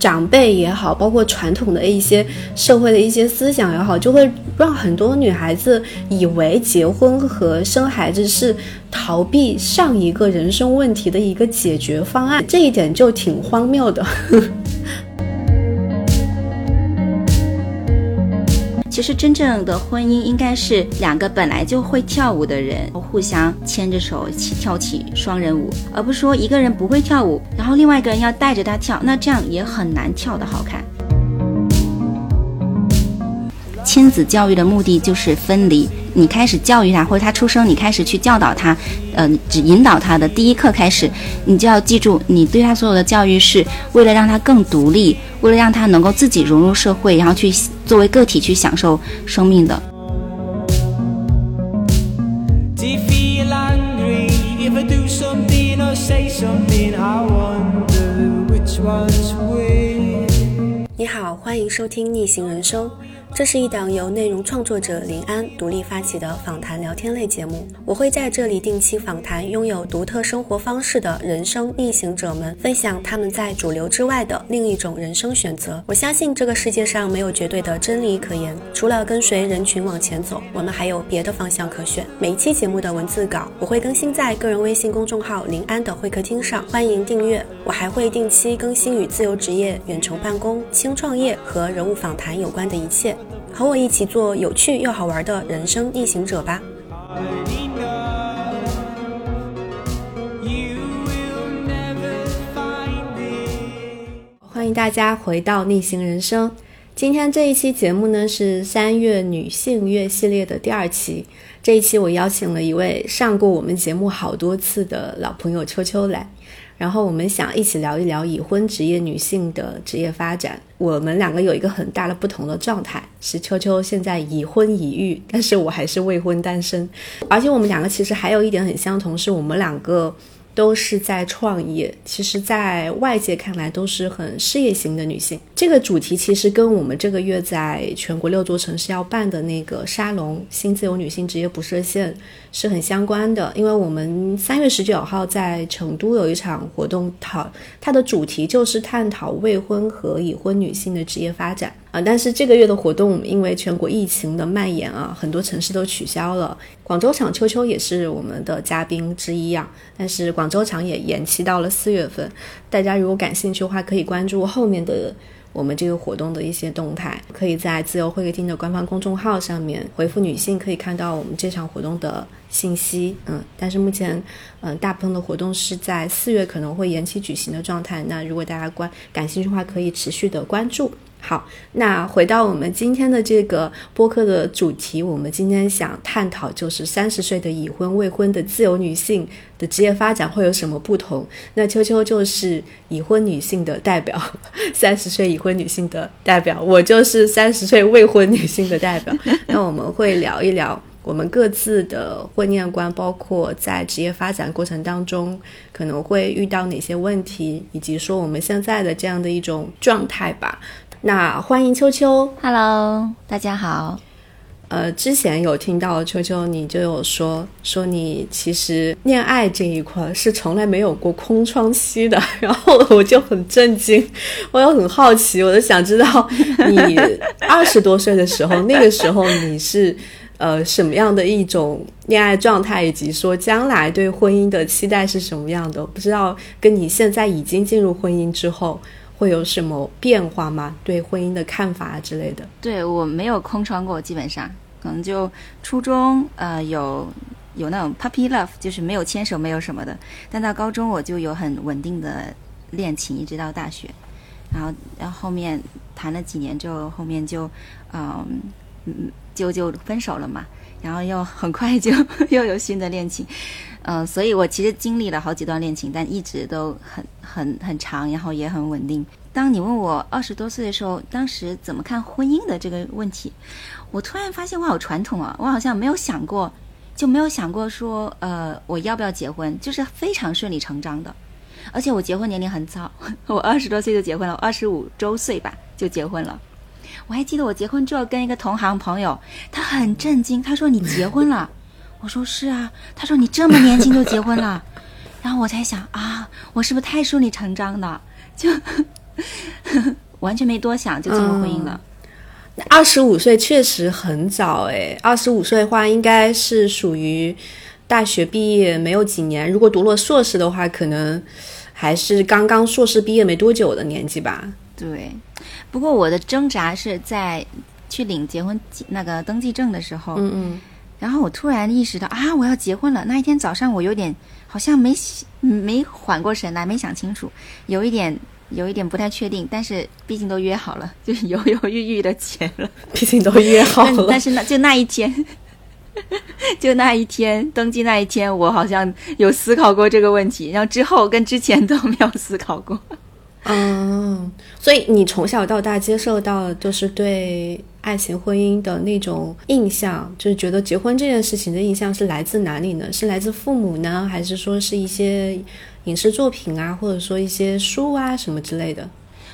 长辈也好，包括传统的一些社会的一些思想也好，就会让很多女孩子以为结婚和生孩子是逃避上一个人生问题的一个解决方案，这一点就挺荒谬的。其实真正的婚姻应该是两个本来就会跳舞的人互相牵着手一起跳起双人舞，而不是说一个人不会跳舞，然后另外一个人要带着他跳，那这样也很难跳得好看。亲子教育的目的就是分离。你开始教育他，或者他出生，你开始去教导他，呃，只引导他的第一课开始，你就要记住，你对他所有的教育是为了让他更独立，为了让他能够自己融入社会，然后去作为个体去享受生命的。你好，欢迎收听逆行人生。这是一档由内容创作者林安独立发起的访谈聊天类节目。我会在这里定期访谈拥有独特生活方式的人生逆行者们，分享他们在主流之外的另一种人生选择。我相信这个世界上没有绝对的真理可言，除了跟随人群往前走，我们还有别的方向可选。每一期节目的文字稿我会更新在个人微信公众号林安的会客厅上，欢迎订阅。我还会定期更新与自由职业、远程办公、轻创业和人物访谈有关的一切。和我一起做有趣又好玩的人生逆行者吧！欢迎大家回到逆行人生。今天这一期节目呢是三月女性月系列的第二期。这一期我邀请了一位上过我们节目好多次的老朋友秋秋来。然后我们想一起聊一聊已婚职业女性的职业发展。我们两个有一个很大的不同的状态，是秋秋现在已婚已育，但是我还是未婚单身。而且我们两个其实还有一点很相同，是我们两个。都是在创业，其实，在外界看来都是很事业型的女性。这个主题其实跟我们这个月在全国六座城市要办的那个沙龙“新自由女性职业不设限”是很相关的。因为我们三月十九号在成都有一场活动，讨它的主题就是探讨未婚和已婚女性的职业发展。啊，但是这个月的活动因为全国疫情的蔓延啊，很多城市都取消了。广州场秋秋也是我们的嘉宾之一啊，但是广州场也延期到了四月份。大家如果感兴趣的话，可以关注后面的我们这个活动的一些动态，可以在自由会客厅的官方公众号上面回复“女性”，可以看到我们这场活动的信息。嗯，但是目前嗯大部分的活动是在四月可能会延期举行的状态。那如果大家关感兴趣的话，可以持续的关注。好，那回到我们今天的这个播客的主题，我们今天想探讨就是三十岁的已婚未婚的自由女性的职业发展会有什么不同？那秋秋就是已婚女性的代表，三十岁已婚女性的代表，我就是三十岁未婚女性的代表。那我们会聊一聊我们各自的婚恋观，包括在职业发展过程当中可能会遇到哪些问题，以及说我们现在的这样的一种状态吧。那欢迎秋秋，Hello，大家好。呃，之前有听到秋秋，你就有说说你其实恋爱这一块是从来没有过空窗期的，然后我就很震惊，我又很好奇，我就想知道你 二十多岁的时候，那个时候你是呃什么样的一种恋爱状态，以及说将来对婚姻的期待是什么样的？不知道跟你现在已经进入婚姻之后。会有什么变化吗？对婚姻的看法之类的？对我没有空窗过，基本上可能就初中呃有有那种 puppy love，就是没有牵手没有什么的。但到高中我就有很稳定的恋情，一直到大学，然后然后后面谈了几年之后，后面就嗯嗯就就分手了嘛。然后又很快就 又有新的恋情，嗯，所以我其实经历了好几段恋情，但一直都很很很长，然后也很稳定。当你问我二十多岁的时候，当时怎么看婚姻的这个问题，我突然发现我好传统啊，我好像没有想过，就没有想过说，呃，我要不要结婚，就是非常顺理成章的。而且我结婚年龄很早，我二十多岁就结婚了，二十五周岁吧就结婚了。我还记得我结婚之后跟一个同行朋友，他很震惊，他说你结婚了，我说是啊，他说你这么年轻就结婚了，然后我才想啊，我是不是太顺理成章的？就 完全没多想就进入婚姻了。二十五岁确实很早诶，二十五岁的话应该是属于大学毕业没有几年，如果读了硕士的话，可能还是刚刚硕士毕业没多久的年纪吧。对，不过我的挣扎是在去领结婚那个登记证的时候，嗯嗯，然后我突然意识到啊，我要结婚了。那一天早上我有点好像没没缓过神来，没想清楚，有一点。有一点不太确定，但是毕竟都约好了，就犹犹豫豫的结了。毕竟都约好了，但是那就那一天，就那一天登记那一天，我好像有思考过这个问题，然后之后跟之前都没有思考过。嗯，所以你从小到大接受到就是对爱情婚姻的那种印象，就是觉得结婚这件事情的印象是来自哪里呢？是来自父母呢，还是说是一些？影视作品啊，或者说一些书啊什么之类的，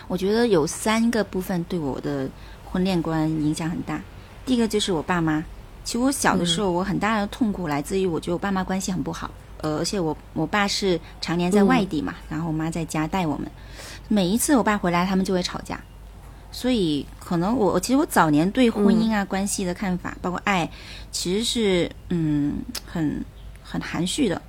我觉得有三个部分对我的婚恋观影响很大。第一个就是我爸妈，其实我小的时候，我很大的痛苦来自于我觉得我爸妈关系很不好，呃，而且我我爸是常年在外地嘛，然后我妈在家带我们，每一次我爸回来，他们就会吵架，所以可能我其实我早年对婚姻啊关系的看法，包括爱，其实是嗯很很含蓄的。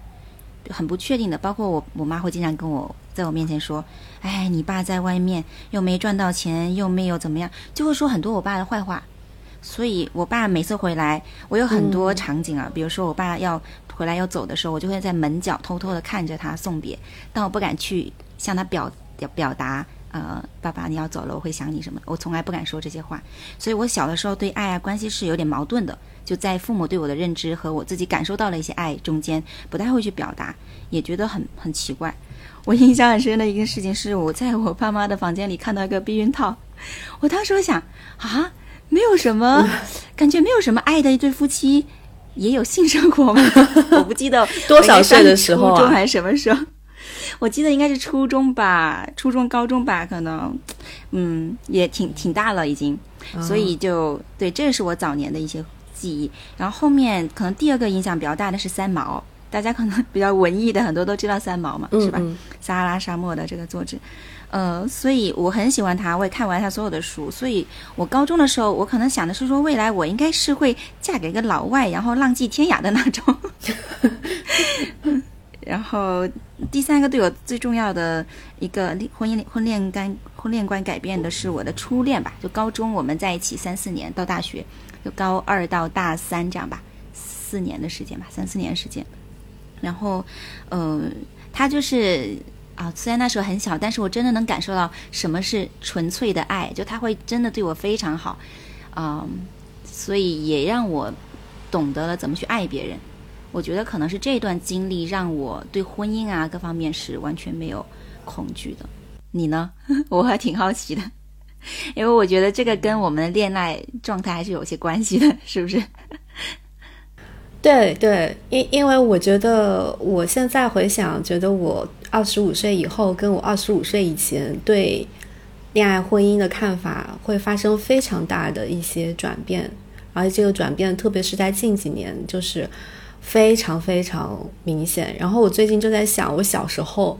很不确定的，包括我，我妈会经常跟我在我面前说：“哎，你爸在外面又没赚到钱，又没有怎么样，就会说很多我爸的坏话。”所以，我爸每次回来，我有很多场景啊，比如说我爸要回来要走的时候，我就会在门角偷偷的看着他送别，但我不敢去向他表表表达。呃，爸爸，你要走了，我会想你什么？我从来不敢说这些话，所以我小的时候对爱啊关系是有点矛盾的，就在父母对我的认知和我自己感受到了一些爱中间，不太会去表达，也觉得很很奇怪。我印象很深的一个事情是，我在我爸妈的房间里看到一个避孕套，我当时我想啊，没有什么感觉，没有什么爱的一对夫妻也有性生活吗？我不记得 多少岁的时候啊，还是什么时候？我记得应该是初中吧，初中、高中吧，可能，嗯，也挺挺大了已经，所以就对，这是我早年的一些记忆。然后后面可能第二个影响比较大的是三毛，大家可能 比较文艺的很多都知道三毛嘛，是吧？撒哈拉沙漠的这个作者，呃，所以我很喜欢他，我也看完他所有的书。所以我高中的时候，我可能想的是说，未来我应该是会嫁给一个老外，然后浪迹天涯的那种。然后第三个对我最重要的一个婚姻婚恋观婚恋观改变的是我的初恋吧，就高中我们在一起三四年，到大学就高二到大三这样吧，四年的时间吧，三四年时间。然后，嗯，他就是啊，虽然那时候很小，但是我真的能感受到什么是纯粹的爱，就他会真的对我非常好，嗯，所以也让我懂得了怎么去爱别人。我觉得可能是这段经历让我对婚姻啊各方面是完全没有恐惧的。你呢？我还挺好奇的，因为我觉得这个跟我们的恋爱状态还是有些关系的，是不是？对对，因因为我觉得我现在回想，觉得我二十五岁以后跟我二十五岁以前对恋爱婚姻的看法会发生非常大的一些转变，而且这个转变特别是在近几年，就是。非常非常明显。然后我最近就在想，我小时候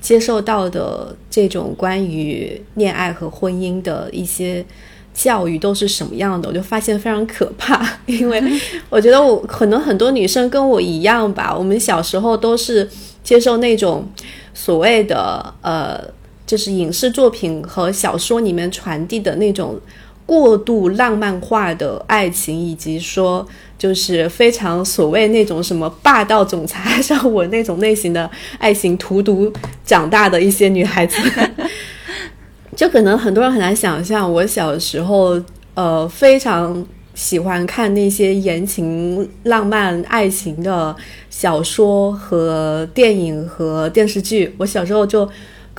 接受到的这种关于恋爱和婚姻的一些教育都是什么样的？我就发现非常可怕。因为我觉得我可能很多女生跟我一样吧，我们小时候都是接受那种所谓的呃，就是影视作品和小说里面传递的那种过度浪漫化的爱情，以及说。就是非常所谓那种什么霸道总裁，像我那种类型的爱情荼毒长大的一些女孩子，就可能很多人很难想象，我小时候呃非常喜欢看那些言情、浪漫、爱情的小说和电影和电视剧。我小时候就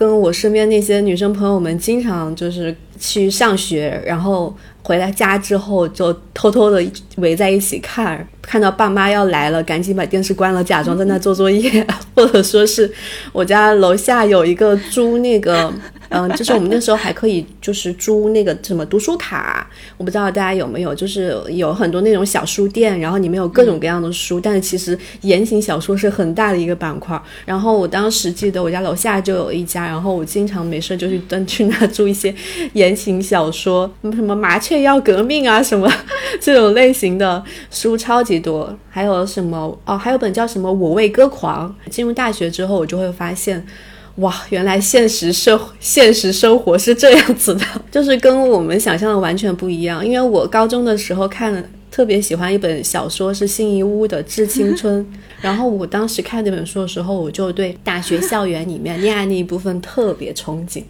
跟我身边那些女生朋友们经常就是去上学，然后。回来家之后就偷偷的围在一起看，看到爸妈要来了，赶紧把电视关了，假装在那做作业，或者说是我家楼下有一个租那个嗯，就是我们那时候还可以就是租那个什么读书卡，我不知道大家有没有，就是有很多那种小书店，然后里面有各种各样的书，但是其实言情小说是很大的一个板块。然后我当时记得我家楼下就有一家，然后我经常没事就去登 去那租一些言情小说，什么麻雀要革命啊什么这种类型的书超级多，还有什么哦，还有本叫什么我为歌狂。进入大学之后，我就会发现。哇，原来现实社现实生活是这样子的，就是跟我们想象的完全不一样。因为我高中的时候看特别喜欢一本小说，是辛夷坞的《致青春》，然后我当时看这本书的时候，我就对大学校园里面恋爱那一部分特别憧憬。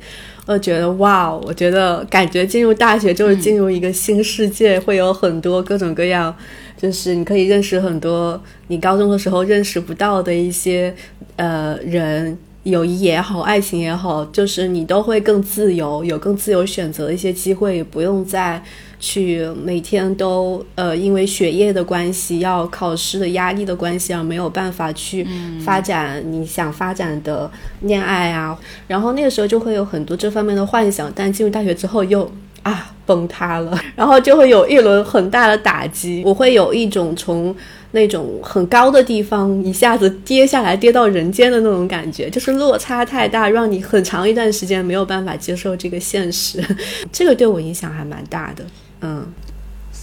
我觉得哇，我觉得感觉进入大学就是进入一个新世界，会有很多各种各样，就是你可以认识很多你高中的时候认识不到的一些呃人。友谊也好，爱情也好，就是你都会更自由，有更自由选择的一些机会，不用再去每天都呃因为学业的关系，要考试的压力的关系而没有办法去发展你想发展的恋爱啊。然后那个时候就会有很多这方面的幻想，但进入大学之后又啊崩塌了，然后就会有一轮很大的打击，我会有一种从。那种很高的地方一下子跌下来，跌到人间的那种感觉，就是落差太大，让你很长一段时间没有办法接受这个现实。这个对我影响还蛮大的，嗯。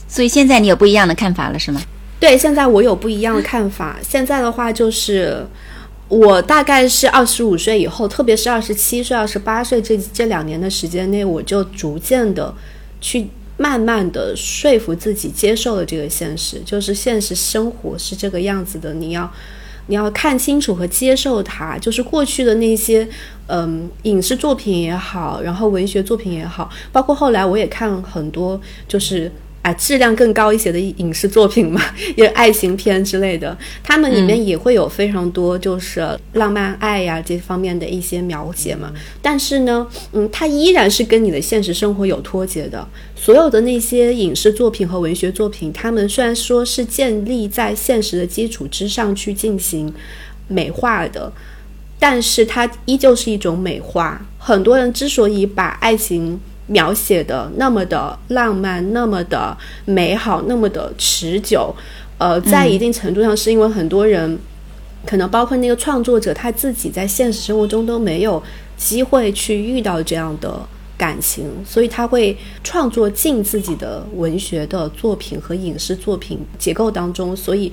所以现在你有不一样的看法了，是吗？对，现在我有不一样的看法。现在的话，就是我大概是二十五岁以后，特别是二十七岁、二十八岁这这两年的时间内，我就逐渐的去。慢慢的说服自己接受了这个现实，就是现实生活是这个样子的。你要，你要看清楚和接受它。就是过去的那些，嗯，影视作品也好，然后文学作品也好，包括后来我也看很多，就是。啊，质量更高一些的影视作品嘛，也爱情片之类的，他们里面也会有非常多就是浪漫爱呀这方面的一些描写嘛。但是呢，嗯，它依然是跟你的现实生活有脱节的。所有的那些影视作品和文学作品，他们虽然说是建立在现实的基础之上去进行美化的，但是它依旧是一种美化。很多人之所以把爱情，描写的那么的浪漫，那么的美好，那么的持久，呃，在一定程度上是因为很多人，可能包括那个创作者他自己在现实生活中都没有机会去遇到这样的感情，所以他会创作进自己的文学的作品和影视作品结构当中，所以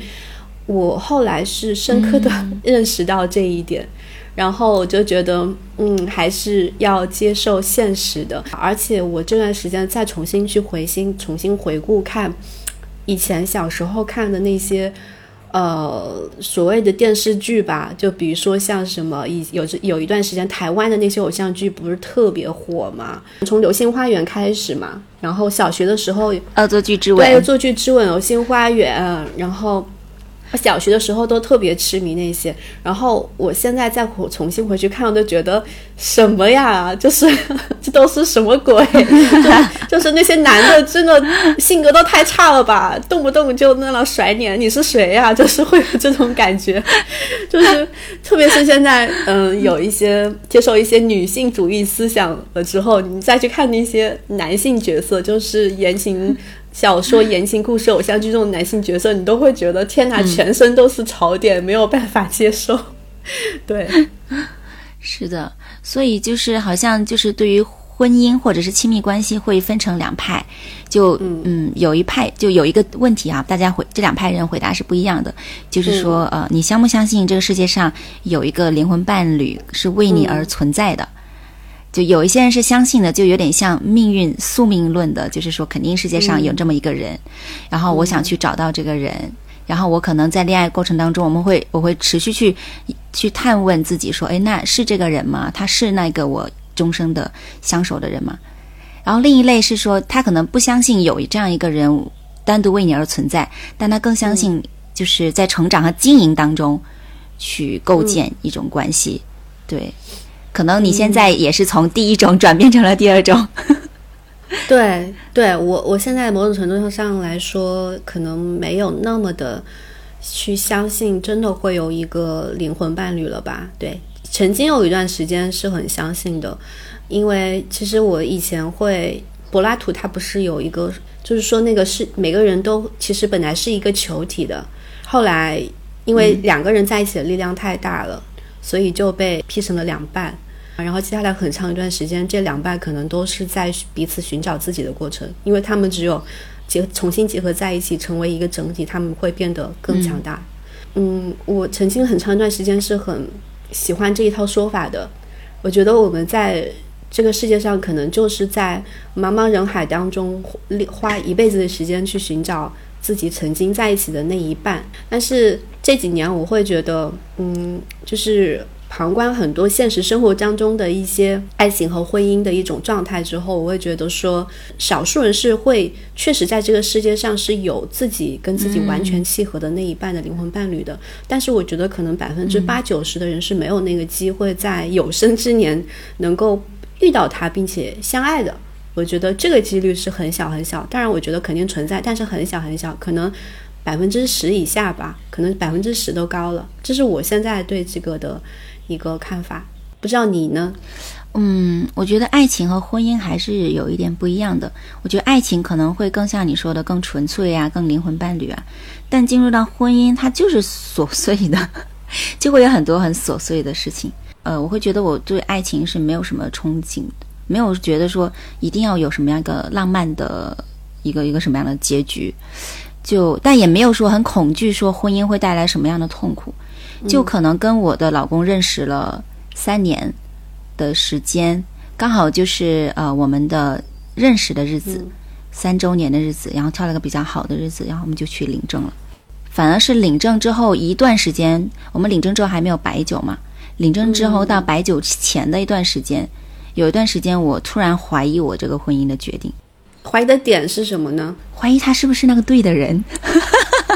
我后来是深刻的认识到这一点。然后我就觉得，嗯，还是要接受现实的。而且我这段时间再重新去回心、重新回顾看以前小时候看的那些，呃，所谓的电视剧吧，就比如说像什么，以有有一段时间台湾的那些偶像剧不是特别火嘛？从《流星花园》开始嘛，然后小学的时候，《恶作剧之吻》对，《恶作剧之吻》《流星花园》，然后。小学的时候都特别痴迷那些，然后我现在再重新回去看，我都觉得什么呀？就是 这都是什么鬼？就 就是那些男的真的性格都太差了吧，动不动就那样甩脸，你是谁呀？就是会有这种感觉，就是特别是现在，嗯，有一些接受一些女性主义思想了之后，你再去看那些男性角色，就是言情。小说、言情故事、偶像剧这种男性角色，你都会觉得天哪，全身都是槽点，没有办法接受。对，是的，所以就是好像就是对于婚姻或者是亲密关系会分成两派，就嗯，有一派就有一个问题啊，大家回这两派人回答是不一样的，就是说呃，你相不相信这个世界上有一个灵魂伴侣是为你而存在的？就有一些人是相信的，就有点像命运宿命论的，就是说肯定世界上有这么一个人，然后我想去找到这个人，然后我可能在恋爱过程当中，我们会我会持续去去探问自己，说，哎，那是这个人吗？他是那个我终生的相守的人吗？然后另一类是说，他可能不相信有这样一个人单独为你而存在，但他更相信就是在成长和经营当中去构建一种关系，对。可能你现在也是从第一种转变成了第二种，对，对我我现在某种程度上来说，可能没有那么的去相信真的会有一个灵魂伴侣了吧？对，曾经有一段时间是很相信的，因为其实我以前会柏拉图他不是有一个，就是说那个是每个人都其实本来是一个球体的，后来因为两个人在一起的力量太大了，所以就被劈成了两半。然后接下来很长一段时间，这两半可能都是在彼此寻找自己的过程，因为他们只有结重新结合在一起，成为一个整体，他们会变得更强大。嗯，我曾经很长一段时间是很喜欢这一套说法的。我觉得我们在这个世界上，可能就是在茫茫人海当中花一辈子的时间去寻找自己曾经在一起的那一半。但是这几年，我会觉得，嗯，就是。旁观很多现实生活当中的一些爱情和婚姻的一种状态之后，我会觉得说，少数人是会确实在这个世界上是有自己跟自己完全契合的那一半的灵魂伴侣的。但是我觉得可能百分之八九十的人是没有那个机会在有生之年能够遇到他并且相爱的。我觉得这个几率是很小很小。当然，我觉得肯定存在，但是很小很小，可能百分之十以下吧，可能百分之十都高了。这是我现在对这个的。一个看法，不知道你呢？嗯，我觉得爱情和婚姻还是有一点不一样的。我觉得爱情可能会更像你说的更纯粹啊，更灵魂伴侣啊。但进入到婚姻，它就是琐碎的，就会有很多很琐碎的事情。呃，我会觉得我对爱情是没有什么憧憬，没有觉得说一定要有什么样一个浪漫的一个一个什么样的结局。就但也没有说很恐惧说婚姻会带来什么样的痛苦。就可能跟我的老公认识了三年的时间，刚好就是呃我们的认识的日子，三周年的日子，然后挑了个比较好的日子，然后我们就去领证了。反而是领证之后一段时间，我们领证之后还没有白酒嘛，领证之后到白酒前的一段时间，有一段时间我突然怀疑我这个婚姻的决定，怀疑的点是什么呢？怀疑他是不是那个对的人。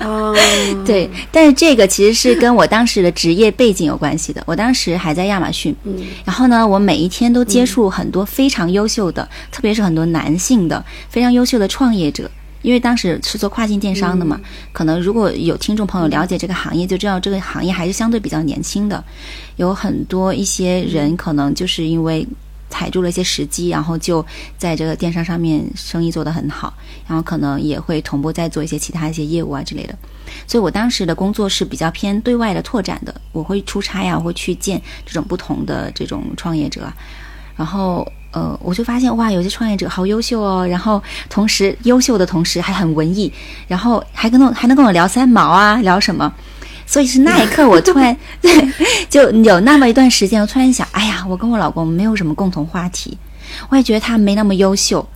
哦，对，但是这个其实是跟我当时的职业背景有关系的。我当时还在亚马逊，嗯，然后呢，我每一天都接触很多非常优秀的，特别是很多男性的非常优秀的创业者。因为当时是做跨境电商的嘛，可能如果有听众朋友了解这个行业，就知道这个行业还是相对比较年轻的，有很多一些人可能就是因为。踩住了一些时机，然后就在这个电商上面生意做得很好，然后可能也会同步在做一些其他一些业务啊之类的。所以我当时的工作是比较偏对外的拓展的，我会出差呀，我会去见这种不同的这种创业者，然后呃，我就发现哇，有些创业者好优秀哦，然后同时优秀的同时还很文艺，然后还跟我还能跟我聊三毛啊，聊什么。所以是那一刻，我突然对，就有那么一段时间，我突然想，哎呀，我跟我老公没有什么共同话题，我也觉得他没那么优秀，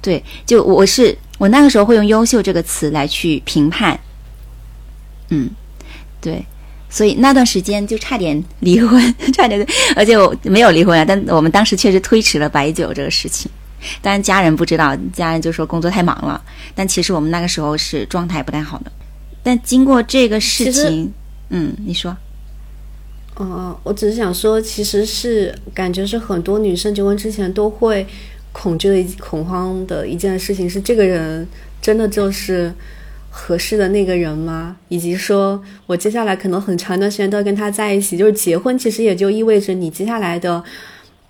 对，就我是我那个时候会用“优秀”这个词来去评判，嗯，对，所以那段时间就差点离婚，差点，而且我没有离婚啊，但我们当时确实推迟了白酒这个事情，当然家人不知道，家人就说工作太忙了，但其实我们那个时候是状态不太好的。但经过这个事情，嗯，你说，嗯，我只是想说，其实是感觉是很多女生结婚之前都会恐惧的、恐慌的一件事情，是这个人真的就是合适的那个人吗？以及说我接下来可能很长一段时间都要跟他在一起，就是结婚，其实也就意味着你接下来的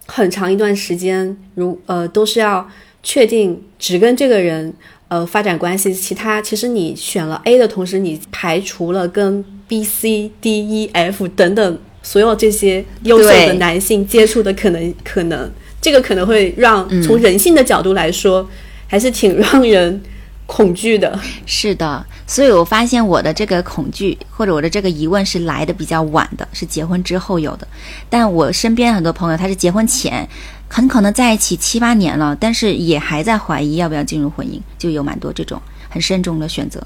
很长一段时间，如呃，都是要确定只跟这个人。呃，发展关系，其他其实你选了 A 的同时，你排除了跟 B、C、D、E、F 等等所有这些优秀的男性接触的可能，可能这个可能会让从人性的角度来说，还是挺让人恐惧的。是的，所以我发现我的这个恐惧或者我的这个疑问是来的比较晚的，是结婚之后有的。但我身边很多朋友，他是结婚前。很可能在一起七八年了，但是也还在怀疑要不要进入婚姻，就有蛮多这种很慎重的选择。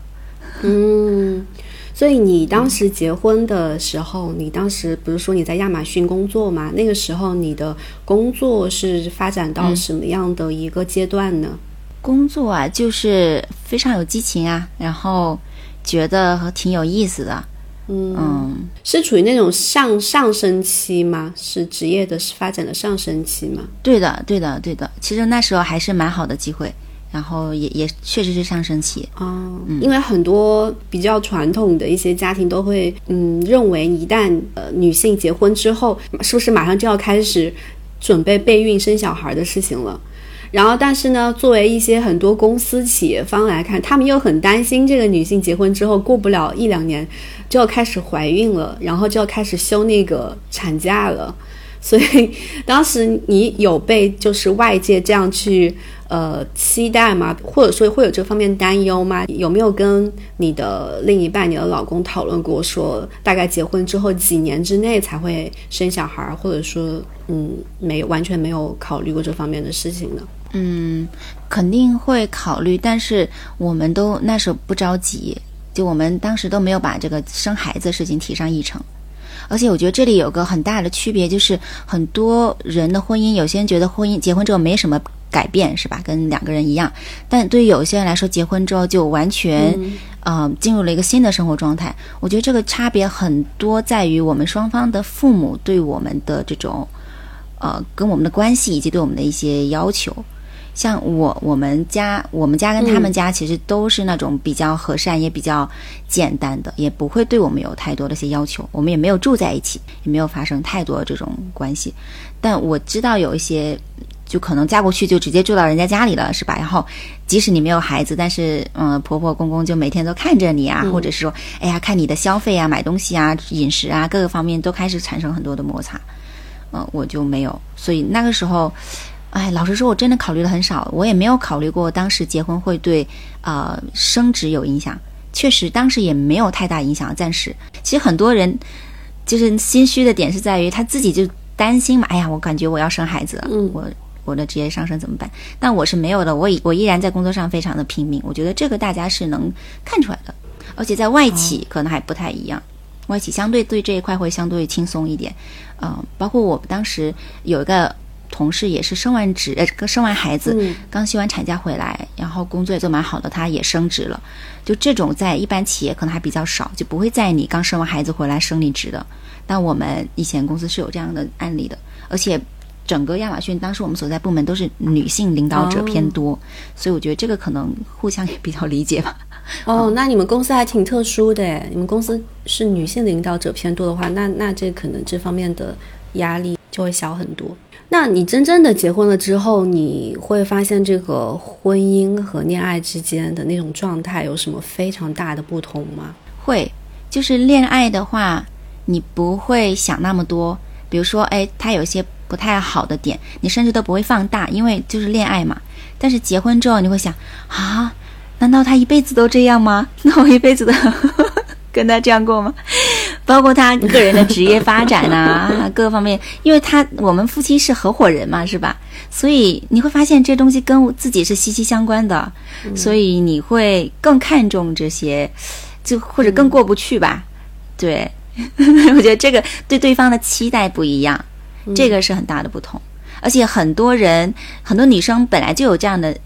嗯，所以你当时结婚的时候，你当时不是说你在亚马逊工作吗？那个时候你的工作是发展到什么样的一个阶段呢？工作啊，就是非常有激情啊，然后觉得挺有意思的。嗯，是处于那种上上升期吗？是职业的发展的上升期吗？对的，对的，对的。其实那时候还是蛮好的机会，然后也也确实是上升期哦，因为很多比较传统的一些家庭都会嗯认为，一旦呃女性结婚之后，是不是马上就要开始准备备孕生小孩的事情了？然后，但是呢，作为一些很多公司企业方来看，他们又很担心这个女性结婚之后过不了一两年就要开始怀孕了，然后就要开始休那个产假了。所以当时你有被就是外界这样去呃期待吗？或者说会有这方面担忧吗？有没有跟你的另一半、你的老公讨论过，说大概结婚之后几年之内才会生小孩，或者说嗯没完全没有考虑过这方面的事情呢？嗯，肯定会考虑，但是我们都那时候不着急，就我们当时都没有把这个生孩子的事情提上议程。而且我觉得这里有个很大的区别，就是很多人的婚姻，有些人觉得婚姻结婚之后没什么改变，是吧？跟两个人一样。但对于有些人来说，结婚之后就完全，呃，进入了一个新的生活状态。我觉得这个差别很多在于我们双方的父母对我们的这种，呃，跟我们的关系以及对我们的一些要求。像我我们家，我们家跟他们家其实都是那种比较和善，也比较简单的，也不会对我们有太多的一些要求。我们也没有住在一起，也没有发生太多这种关系。但我知道有一些，就可能嫁过去就直接住到人家家里了，是吧？然后即使你没有孩子，但是嗯，婆婆公公就每天都看着你啊，或者是说，哎呀，看你的消费啊、买东西啊、饮食啊各个方面都开始产生很多的摩擦。嗯，我就没有，所以那个时候。哎，老实说，我真的考虑的很少，我也没有考虑过当时结婚会对呃升职有影响。确实，当时也没有太大影响。暂时，其实很多人就是心虚的点是在于他自己就担心嘛。哎呀，我感觉我要生孩子了，我我的职业上升怎么办？但我是没有的，我我依然在工作上非常的拼命。我觉得这个大家是能看出来的，而且在外企可能还不太一样，外企相对对这一块会相对轻松一点。嗯，包括我当时有一个。同事也是生完职，呃，刚生完孩子，刚休完产假回来，然后工作也做蛮好的，他也升职了。就这种在一般企业可能还比较少，就不会在你刚生完孩子回来升你职的。但我们以前公司是有这样的案例的，而且整个亚马逊当时我们所在部门都是女性领导者偏多，所以我觉得这个可能互相也比较理解吧。哦，那你们公司还挺特殊的，你们公司是女性领导者偏多的话，那那这可能这方面的压力就会小很多。那你真正的结婚了之后，你会发现这个婚姻和恋爱之间的那种状态有什么非常大的不同吗？会，就是恋爱的话，你不会想那么多。比如说，哎，他有些不太好的点，你甚至都不会放大，因为就是恋爱嘛。但是结婚之后，你会想啊，难道他一辈子都这样吗？那我一辈子的 跟他这样过吗？包括他个人的职业发展呐，各个方面，因为他我们夫妻是合伙人嘛，是吧？所以你会发现这东西跟自己是息息相关的，所以你会更看重这些，就或者更过不去吧？对，我觉得这个对对方的期待不一样，这个是很大的不同。而且很多人，很多女生本来就有这样的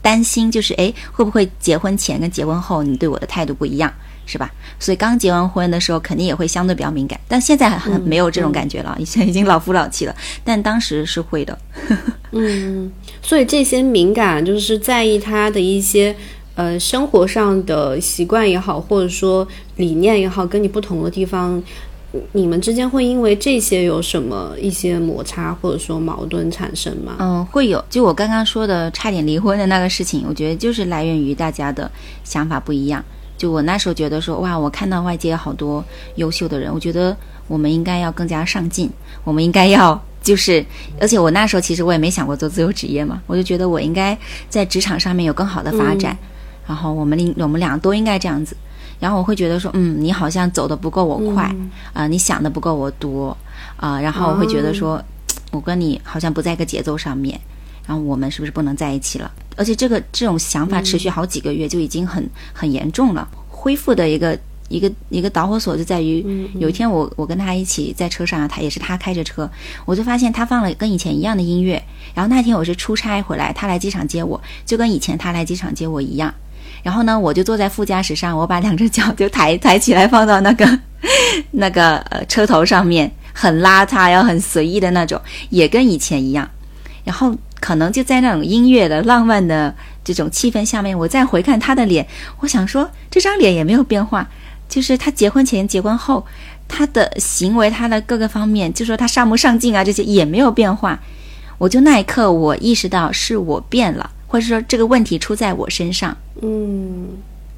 担心，就是哎，会不会结婚前跟结婚后你对我的态度不一样？是吧？所以刚结完婚的时候，肯定也会相对比较敏感。但现在很没有这种感觉了，现在已经老夫老妻了。但当时是会的。嗯，所以这些敏感，就是在意他的一些呃生活上的习惯也好，或者说理念也好，跟你不同的地方，你们之间会因为这些有什么一些摩擦或者说矛盾产生吗？嗯，会有。就我刚刚说的差点离婚的那个事情，我觉得就是来源于大家的想法不一样。就我那时候觉得说，哇，我看到外界好多优秀的人，我觉得我们应该要更加上进，我们应该要就是，而且我那时候其实我也没想过做自由职业嘛，我就觉得我应该在职场上面有更好的发展，然后我们另我们俩都应该这样子，然后我会觉得说，嗯，你好像走的不够我快啊，你想的不够我多啊，然后我会觉得说，我跟你好像不在一个节奏上面，然后我们是不是不能在一起了？而且这个这种想法持续好几个月，就已经很很严重了。恢复的一个一个一个导火索就在于，有一天我我跟他一起在车上，他也是他开着车，我就发现他放了跟以前一样的音乐。然后那天我是出差回来，他来机场接我，就跟以前他来机场接我一样。然后呢，我就坐在副驾驶上，我把两只脚就抬 抬起来放到那个 那个呃车头上面，很邋遢，然后很随意的那种，也跟以前一样。然后。可能就在那种音乐的浪漫的这种气氛下面，我再回看他的脸，我想说这张脸也没有变化，就是他结婚前、结婚后，他的行为、他的各个方面，就说他上不上进啊，这些也没有变化。我就那一刻，我意识到是我变了，或者说这个问题出在我身上。嗯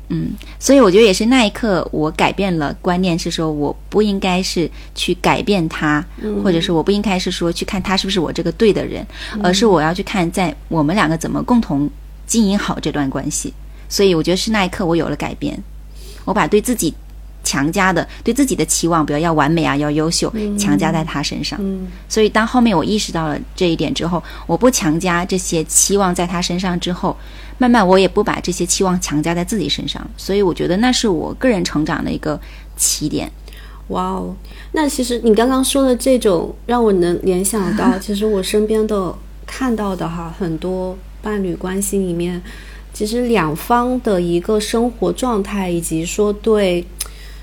嗯，所以我觉得也是那一刻，我改变了观念，是说我不应该是去改变他，或者是我不应该是说去看他是不是我这个对的人，而是我要去看在我们两个怎么共同经营好这段关系。所以我觉得是那一刻我有了改变，我把对自己强加的对自己的期望，比如要完美啊，要优秀，强加在他身上。嗯所以当后面我意识到了这一点之后，我不强加这些期望在他身上之后，慢慢我也不把这些期望强加在自己身上。所以我觉得那是我个人成长的一个起点。哇哦，那其实你刚刚说的这种，让我能联想到，其实我身边的看到的哈，很多伴侣关系里面，其实两方的一个生活状态，以及说对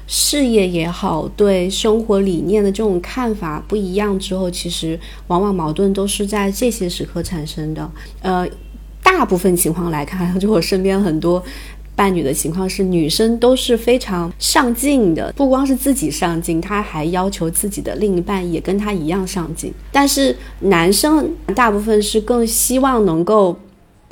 事业也好，对生活理念的这种看法不一样之后，其实往往矛盾都是在这些时刻产生的。呃，大部分情况来看，就我身边很多。伴侣的情况是，女生都是非常上进的，不光是自己上进，她还要求自己的另一半也跟她一样上进。但是男生大部分是更希望能够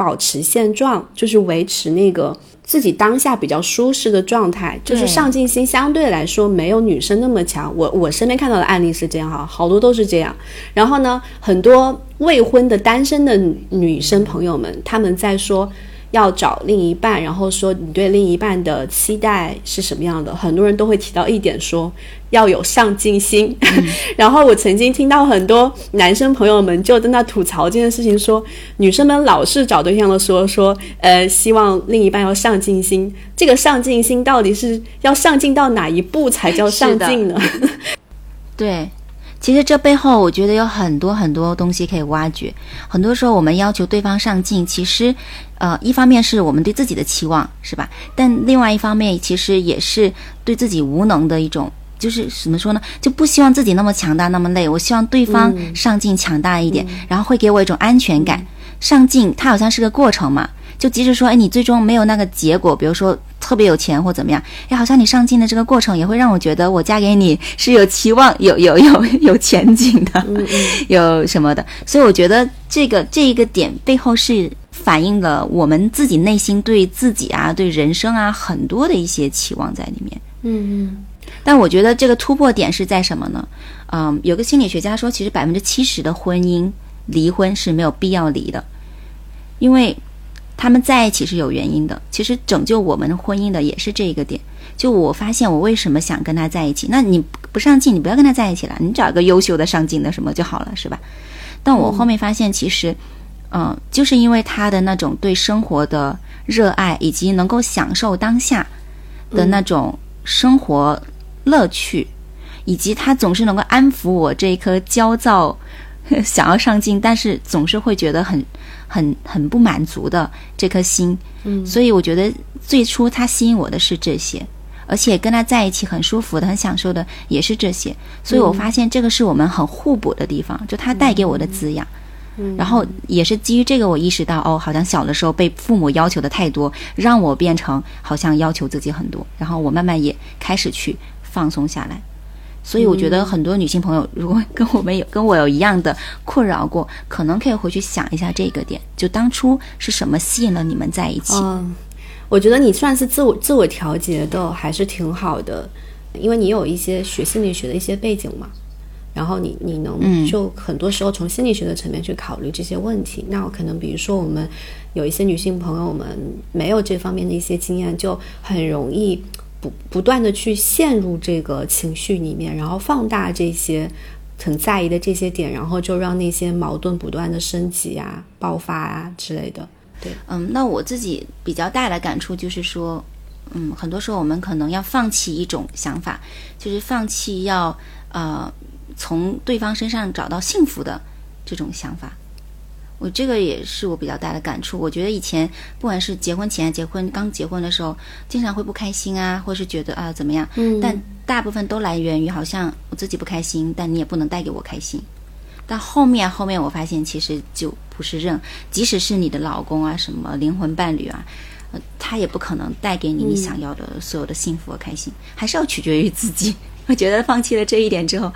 保持现状，就是维持那个自己当下比较舒适的状态，就是上进心相对来说没有女生那么强。我我身边看到的案例是这样哈，好多都是这样。然后呢，很多未婚的单身的女女生朋友们，她们在说。要找另一半，然后说你对另一半的期待是什么样的？很多人都会提到一点说，要有上进心。然后我曾经听到很多男生朋友们就在那吐槽这件事情说，女生们老是找对象的时候说，呃，希望另一半要上进心。这个上进心到底是要上进到哪一步才叫上进呢？对，其实这背后我觉得有很多很多东西可以挖掘。很多时候我们要求对方上进，其实，呃，一方面是我们对自己的期望，是吧？但另外一方面，其实也是对自己无能的一种。就是怎么说呢？就不希望自己那么强大，那么累。我希望对方上进、强大一点，然后会给我一种安全感。上进，它好像是个过程嘛。就即使说，哎，你最终没有那个结果，比如说特别有钱或怎么样，哎，好像你上进的这个过程也会让我觉得我嫁给你是有期望、有 有有有前景的，有什么的。所以我觉得这个这一个点背后是反映了我们自己内心对自己啊、对人生啊很多的一些期望在里面。嗯嗯但我觉得这个突破点是在什么呢？嗯，有个心理学家说，其实百分之七十的婚姻离婚是没有必要离的，因为他们在一起是有原因的。其实拯救我们婚姻的也是这一个点。就我发现我为什么想跟他在一起，那你不上进，你不要跟他在一起了，你找一个优秀的、上进的什么就好了，是吧？但我后面发现，其实，嗯、就是因为他的那种对生活的热爱，以及能够享受当下的那种生活乐趣，以及他总是能够安抚我这一颗焦躁、想要上进，但是总是会觉得很、很、很不满足的这颗心。嗯所以我觉得最初他吸引我的是这些，而且跟他在一起很舒服的、很享受的也是这些。所以我发现这个是我们很互补的地方，就他带给我的滋养。嗯然后也是基于这个，我意识到哦，好像小的时候被父母要求的太多，让我变成好像要求自己很多，然后我慢慢也开始去放松下来。所以我觉得很多女性朋友，如果跟我们有 跟我有一样的困扰过，可能可以回去想一下这个点，就当初是什么吸引了你们在一起？嗯，我觉得你算是自我自我调节的还是挺好的，因为你有一些学心理学的一些背景嘛，然后你你能嗯就很多时候从心理学的层面去考虑这些问题。那我可能比如说我们有一些女性朋友们没有这方面的一些经验，就很容易不不断的去陷入这个情绪里面，然后放大这些。很在意的这些点，然后就让那些矛盾不断的升级啊、爆发啊之类的。对嗯，那我自己比较大的感触就是说，嗯，很多时候我们可能要放弃一种想法，就是放弃要呃从对方身上找到幸福的这种想法。我这个也是我比较大的感触。我觉得以前不管是结婚前、结婚刚结婚的时候，经常会不开心啊，或是觉得啊怎么样，嗯但大部分都来源于好像我自己不开心，但你也不能带给我开心。但后面后面我发现其实就不是任，即使是你的老公啊，什么灵魂伴侣啊，呃，他也不可能带给你你想要的所有的幸福和开心，还是要取决于自己。我觉得放弃了这一点之后，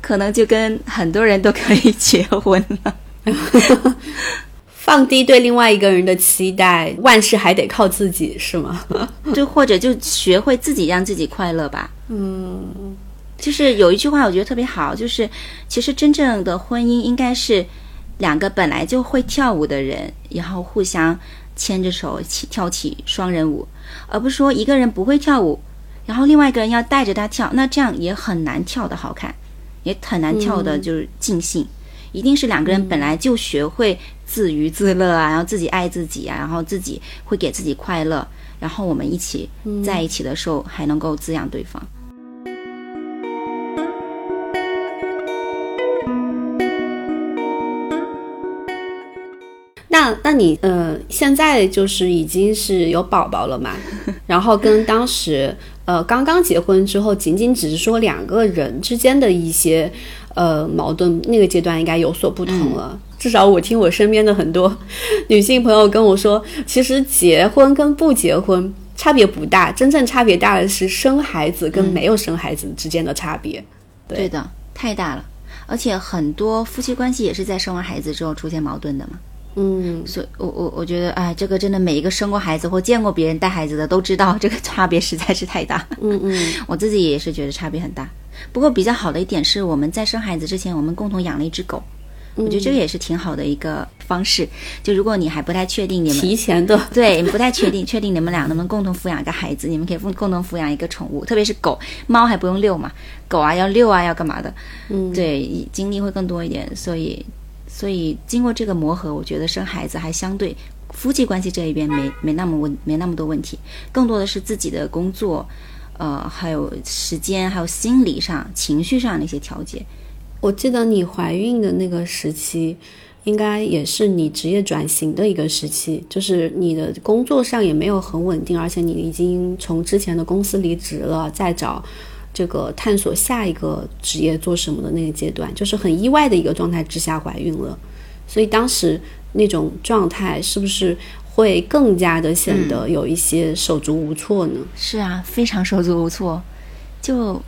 可能就跟很多人都可以结婚了。放低对另外一个人的期待，万事还得靠自己，是吗？就或者就学会自己让自己快乐吧。嗯，就是有一句话我觉得特别好，就是其实真正的婚姻应该是两个本来就会跳舞的人，然后互相牵着手起跳起双人舞，而不是说一个人不会跳舞，然后另外一个人要带着他跳，那这样也很难跳的好看，也很难跳的就是尽兴。一定是两个人本来就学会自娱自乐啊，然后自己爱自己啊，然后自己会给自己快乐，然后我们一起在一起的时候还能够滋养对方。那那你呃，现在就是已经是有宝宝了嘛？然后跟当时呃刚刚结婚之后，仅仅只是说两个人之间的一些。呃，矛盾那个阶段应该有所不同了。至少我听我身边的很多女性朋友跟我说，其实结婚跟不结婚差别不大，真正差别大的是生孩子跟没有生孩子之间的差别。对的，太大了。而且很多夫妻关系也是在生完孩子之后出现矛盾的嘛。嗯，所以我我我觉得，哎，这个真的每一个生过孩子或见过别人带孩子的都知道，这个差别实在是太大。嗯嗯，我自己也是觉得差别很大。不过比较好的一点是，我们在生孩子之前，我们共同养了一只狗，我觉得这个也是挺好的一个方式。就如果你还不太确定你们提前的对，不太确定确定你们俩能不能共同抚养一个孩子，你们可以共共同抚养一个宠物，特别是狗，猫还不用遛嘛，狗啊要遛啊要干嘛的，嗯，对，精力会更多一点。所以所以经过这个磨合，我觉得生孩子还相对夫妻关系这一边没没那么问没那么多问题，更多的是自己的工作。呃，还有时间，还有心理上、情绪上的一些调节。我记得你怀孕的那个时期，应该也是你职业转型的一个时期，就是你的工作上也没有很稳定，而且你已经从之前的公司离职了，再找这个探索下一个职业做什么的那个阶段，就是很意外的一个状态之下怀孕了。所以当时那种状态是不是？会更加的显得有一些手足无措呢。是啊，非常手足无措。就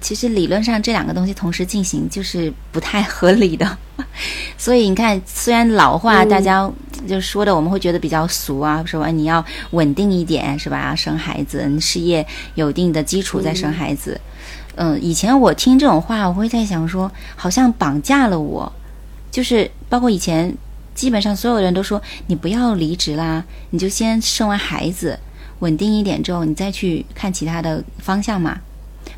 其实理论上这两个东西同时进行就是不太合理的。所以你看，虽然老话大家就说的我们会觉得比较俗啊，说你要稳定一点是吧？生孩子，你事业有一定的基础再生孩子。嗯，以前我听这种话，我会在想说，好像绑架了我。就是包括以前。基本上所有人都说你不要离职啦，你就先生完孩子，稳定一点之后，你再去看其他的方向嘛，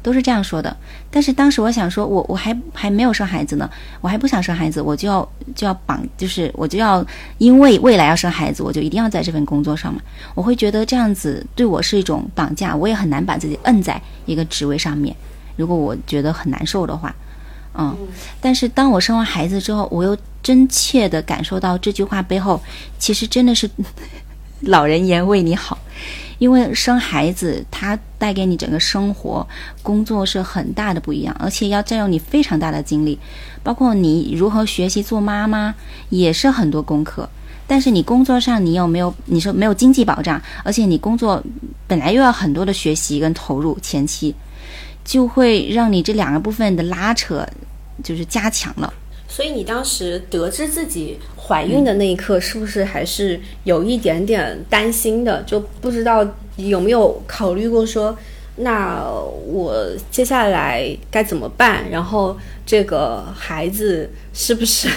都是这样说的。但是当时我想说，我我还还没有生孩子呢，我还不想生孩子，我就要就要绑，就是我就要因为未来要生孩子，我就一定要在这份工作上嘛。我会觉得这样子对我是一种绑架，我也很难把自己摁在一个职位上面。如果我觉得很难受的话。嗯，但是当我生完孩子之后，我又真切的感受到这句话背后，其实真的是 老人言为你好，因为生孩子它带给你整个生活、工作是很大的不一样，而且要占用你非常大的精力，包括你如何学习做妈妈也是很多功课。但是你工作上你有没有？你说没有经济保障，而且你工作本来又要很多的学习跟投入，前期。就会让你这两个部分的拉扯，就是加强了。所以你当时得知自己怀孕的那一刻，是不是还是有一点点担心的？就不知道有没有考虑过说，那我接下来该怎么办？然后这个孩子是不是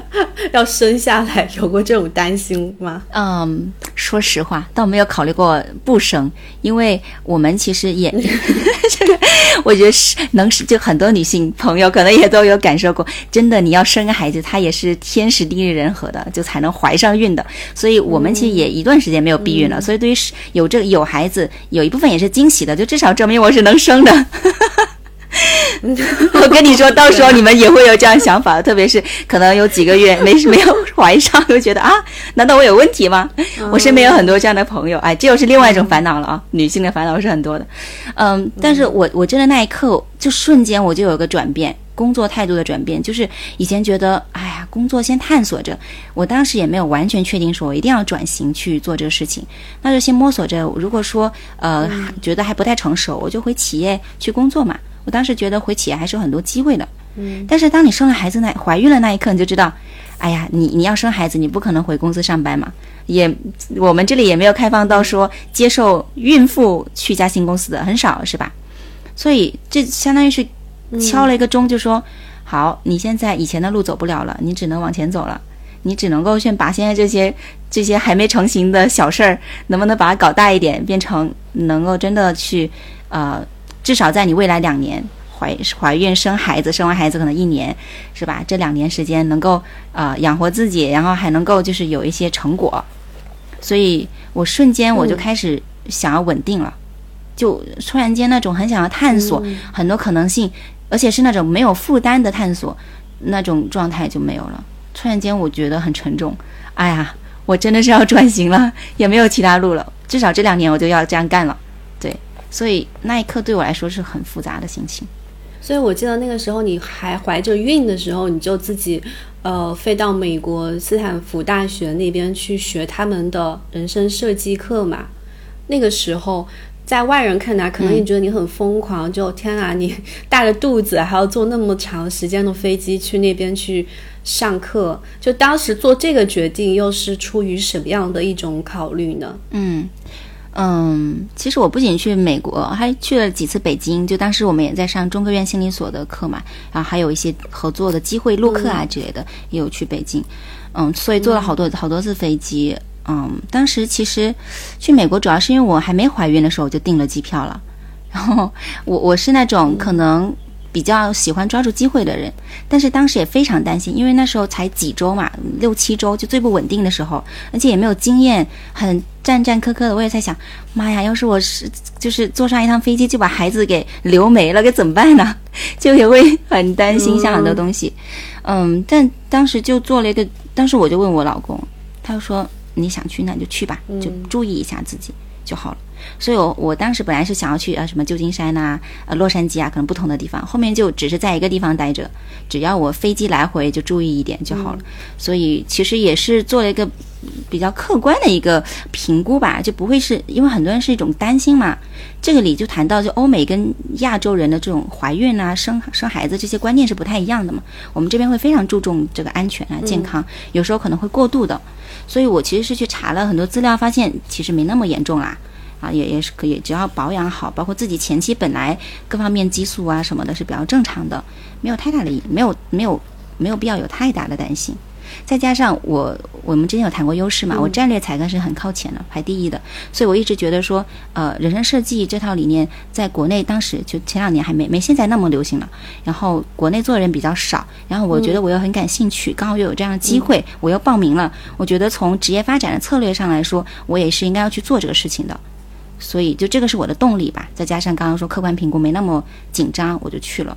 要生下来？有过这种担心吗？嗯，说实话，倒没有考虑过不生，因为我们其实也。这个我觉得是能是，就很多女性朋友可能也都有感受过。真的，你要生个孩子，他也是天时地利人和的，就才能怀上孕的。所以我们其实也一段时间没有避孕了。所以对于有这个有孩子，有一部分也是惊喜的，就至少证明我是能生的。我跟你说，到时候你们也会有这样想法，特别是可能有几个月没 没有怀上，就觉得啊，难道我有问题吗？我身边有很多这样的朋友，哎，这又是另外一种烦恼了啊。女性的烦恼是很多的，嗯，但是我我真的那一刻就瞬间我就有个转变，工作态度的转变，就是以前觉得，哎呀，工作先探索着，我当时也没有完全确定说我一定要转型去做这个事情，那就先摸索着。如果说呃觉得还不太成熟，我就回企业去工作嘛。我当时觉得回企业还是有很多机会的。嗯，但是当你生了孩子那怀孕了那一刻，你就知道，哎呀，你你要生孩子，你不可能回公司上班嘛。也我们这里也没有开放到说接受孕妇去加薪公司的很少，是吧？所以这相当于是。敲了一个钟，就说：“好，你现在以前的路走不了了，你只能往前走了。你只能够先把现在这些这些还没成型的小事儿，能不能把它搞大一点，变成能够真的去，呃，至少在你未来两年怀怀孕生孩子，生完孩子可能一年，是吧？这两年时间能够呃养活自己，然后还能够就是有一些成果。所以我瞬间我就开始想要稳定了，就突然间那种很想要探索很多可能性。”而且是那种没有负担的探索，那种状态就没有了。突然间，我觉得很沉重。哎呀，我真的是要转型了，也没有其他路了。至少这两年我就要这样干了。对，所以那一刻对我来说是很复杂的心情。所以我记得那个时候你还怀着孕的时候，你就自己呃飞到美国斯坦福大学那边去学他们的人生设计课嘛。那个时候。在外人看来，可能你觉得你很疯狂，就天啊，你大着肚子还要坐那么长时间的飞机去那边去上课，就当时做这个决定又是出于什么样的一种考虑呢？嗯嗯，其实我不仅去美国，还去了几次北京，就当时我们也在上中科院心理所的课嘛，然后还有一些合作的机会录课啊之类的，也有去北京，嗯，所以坐了好多好多次飞机。嗯，当时其实去美国主要是因为我还没怀孕的时候我就订了机票了，然后我我是那种可能比较喜欢抓住机会的人，但是当时也非常担心，因为那时候才几周嘛，六七周就最不稳定的时候，而且也没有经验，很战战兢兢的。我也在想，妈呀，要是我是就是坐上一趟飞机就把孩子给留没了，该怎么办呢？就也会很担心，想很多东西。嗯，但当时就做了一个，当时我就问我老公，他就说。你想去那就去吧，就注意一下自己就好了。所以，我我当时本来是想要去啊什么旧金山呐，呃洛杉矶啊，可能不同的地方。后面就只是在一个地方待着，只要我飞机来回就注意一点就好了。所以，其实也是做了一个比较客观的一个评估吧，就不会是因为很多人是一种担心嘛。这个里就谈到，就欧美跟亚洲人的这种怀孕啊、生生孩子这些观念是不太一样的嘛。我们这边会非常注重这个安全啊、健康，有时候可能会过度的。所以我其实是去查了很多资料，发现其实没那么严重啦，啊，也也是可以，只要保养好，包括自己前期本来各方面激素啊什么的是比较正常的，没有太大的，没有没有没有必要有太大的担心。再加上我，我们之前有谈过优势嘛，我战略才干是很靠前的，排第一的，所以我一直觉得说，呃，人生设计这套理念在国内当时就前两年还没没现在那么流行了，然后国内做的人比较少，然后我觉得我又很感兴趣，刚好又有这样的机会，我又报名了，我觉得从职业发展的策略上来说，我也是应该要去做这个事情的，所以就这个是我的动力吧，再加上刚刚说客观评估没那么紧张，我就去了。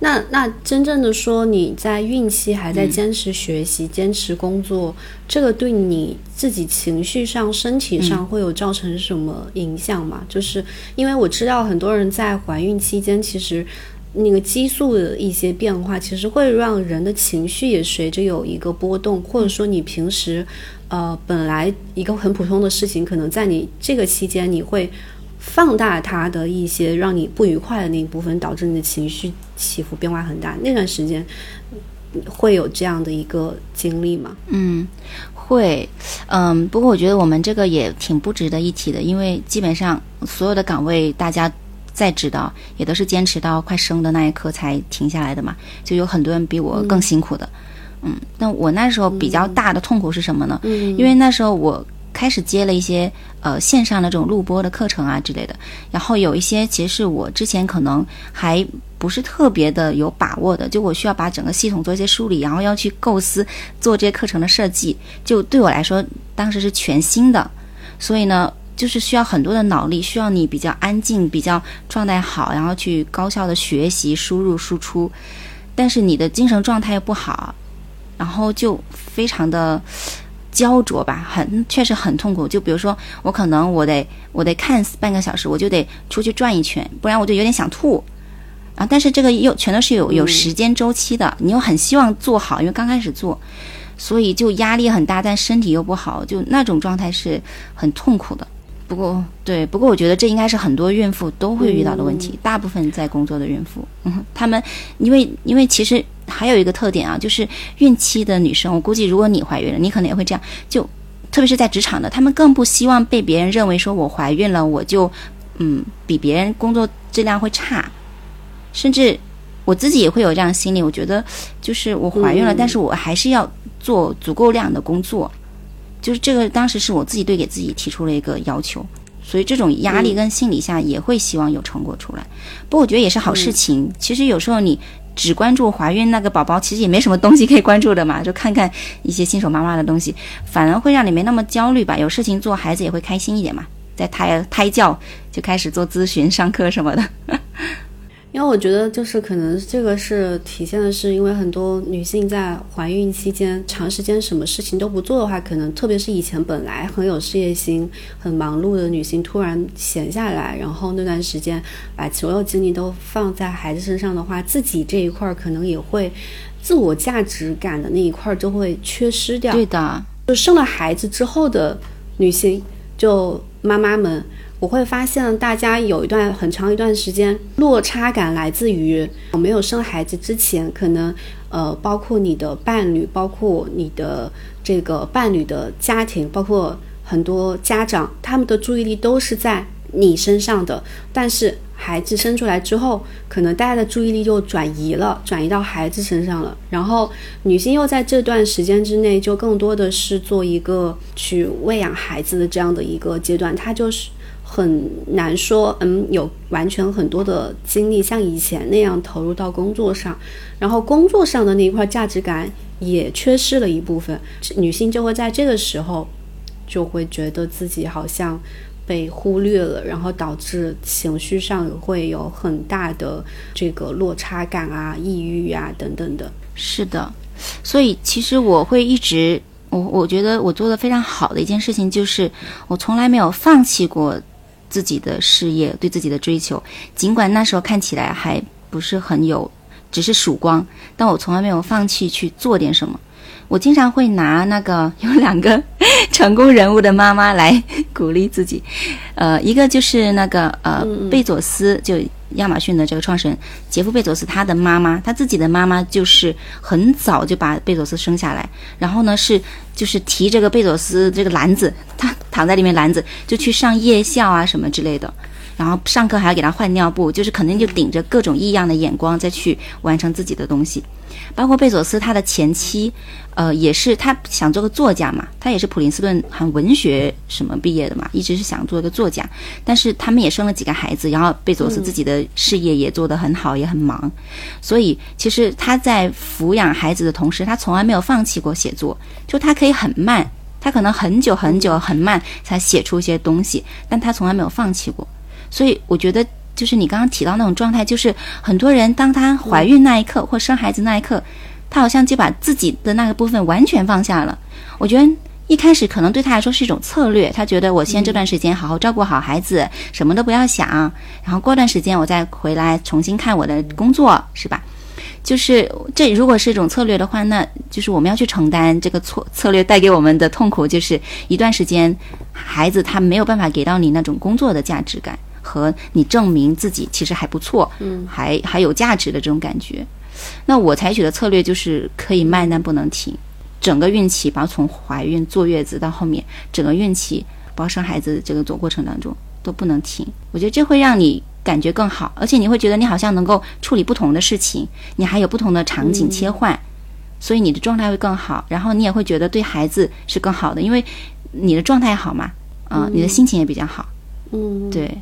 那那真正的说，你在孕期还在坚持学习、坚持工作，这个对你自己情绪上、身体上会有造成什么影响吗？就是因为我知道很多人在怀孕期间，其实那个激素的一些变化，其实会让人的情绪也随着有一个波动，或者说你平时呃本来一个很普通的事情，可能在你这个期间你会。放大它的一些让你不愉快的那一部分，导致你的情绪起伏变化很大。那段时间会有这样的一个经历吗？嗯，会。嗯，不过我觉得我们这个也挺不值得一提的，因为基本上所有的岗位，大家在知道，也都是坚持到快生的那一刻才停下来的嘛。就有很多人比我更辛苦的。嗯，那我那时候比较大的痛苦是什么呢？嗯，因为那时候我。开始接了一些呃线上的这种录播的课程啊之类的，然后有一些其实是我之前可能还不是特别的有把握的，就我需要把整个系统做一些梳理，然后要去构思做这些课程的设计，就对我来说当时是全新的，所以呢就是需要很多的脑力，需要你比较安静、比较状态好，然后去高效的学习、输入、输出，但是你的精神状态又不好，然后就非常的。焦灼吧，很确实很痛苦。就比如说，我可能我得我得看半个小时，我就得出去转一圈，不然我就有点想吐。啊，但是这个又全都是有有时间周期的，你又很希望做好，因为刚开始做，所以就压力很大，但身体又不好，就那种状态是很痛苦的。不过，对，不过我觉得这应该是很多孕妇都会遇到的问题，大部分在工作的孕妇，嗯，他们因为因为其实还有一个特点啊，就是孕期的女生，我估计如果你怀孕了，你可能也会这样，就特别是在职场的，他们更不希望被别人认为说我怀孕了，我就嗯比别人工作质量会差。甚至我自己也会有这样心理，我觉得就是我怀孕了，但是我还是要做足够量的工作，就是这个当时是我自己对给自己提出了一个要求，所以这种压力跟心理下也会希望有成果出来。不过我觉得也是好事情。其实有时候你只关注怀孕那个宝宝，其实也没什么东西可以关注的嘛，就看看一些新手妈妈的东西，反而会让你没那么焦虑吧。有事情做，孩子也会开心一点嘛。在胎胎教就开始做咨询、上课什么的。因为我觉得，就是可能这个是体现的是，因为很多女性在怀孕期间长时间什么事情都不做的话，可能特别是以前本来很有事业心、很忙碌的女性，突然闲下来，然后那段时间把所有精力都放在孩子身上的话，自己这一块儿可能也会自我价值感的那一块儿就会缺失掉。对的，就生了孩子之后的女性，就妈妈们。我会发现，大家有一段很长一段时间落差感来自于我没有生孩子之前，可能呃，包括你的伴侣，包括你的这个伴侣的家庭，包括很多家长，他们的注意力都是在你身上的。但是孩子生出来之后，可能大家的注意力就转移了，转移到孩子身上了。然后女性又在这段时间之内，就更多的是做一个去喂养孩子的这样的一个阶段，她就是。很难说，嗯，有完全很多的精力像以前那样投入到工作上，然后工作上的那一块价值感也缺失了一部分，女性就会在这个时候就会觉得自己好像被忽略了，然后导致情绪上会有很大的这个落差感啊、抑郁啊等等的。是的，所以其实我会一直，我我觉得我做的非常好的一件事情就是我从来没有放弃过。自己的事业，对自己的追求，尽管那时候看起来还不是很有，只是曙光，但我从来没有放弃去做点什么。我经常会拿那个 有两个 成功人物的妈妈来鼓励自己，呃，一个就是那个呃贝佐斯，就亚马逊的这个创始人杰夫贝佐斯，他的妈妈，他自己的妈妈就是很早就把贝佐斯生下来，然后呢是就是提这个贝佐斯这个篮子，他躺在里面篮子就去上夜校啊什么之类的。然后上课还要给他换尿布，就是肯定就顶着各种异样的眼光再去完成自己的东西。包括贝佐斯他的前妻，呃，也是他想做个作家嘛，他也是普林斯顿很文学什么毕业的嘛，一直是想做一个作家。但是他们也生了几个孩子，然后贝佐斯自己的事业也做得很好，也很忙。所以其实他在抚养孩子的同时，他从来没有放弃过写作。就他可以很慢，他可能很久很久很慢才写出一些东西，但他从来没有放弃过。所以我觉得，就是你刚刚提到那种状态，就是很多人当她怀孕那一刻或生孩子那一刻，她好像就把自己的那个部分完全放下了。我觉得一开始可能对她来说是一种策略，她觉得我先这段时间好好照顾好孩子，什么都不要想，然后过段时间我再回来重新看我的工作，是吧？就是这如果是一种策略的话，那就是我们要去承担这个错策略带给我们的痛苦，就是一段时间孩子他没有办法给到你那种工作的价值感。和你证明自己其实还不错，嗯，还还有价值的这种感觉。那我采取的策略就是可以慢，但不能停。整个孕期，包括从怀孕、坐月子到后面，整个孕期，包括生孩子这个走过程当中都不能停。我觉得这会让你感觉更好，而且你会觉得你好像能够处理不同的事情，你还有不同的场景切换，所以你的状态会更好。然后你也会觉得对孩子是更好的，因为你的状态好嘛，嗯，你的心情也比较好。嗯，对。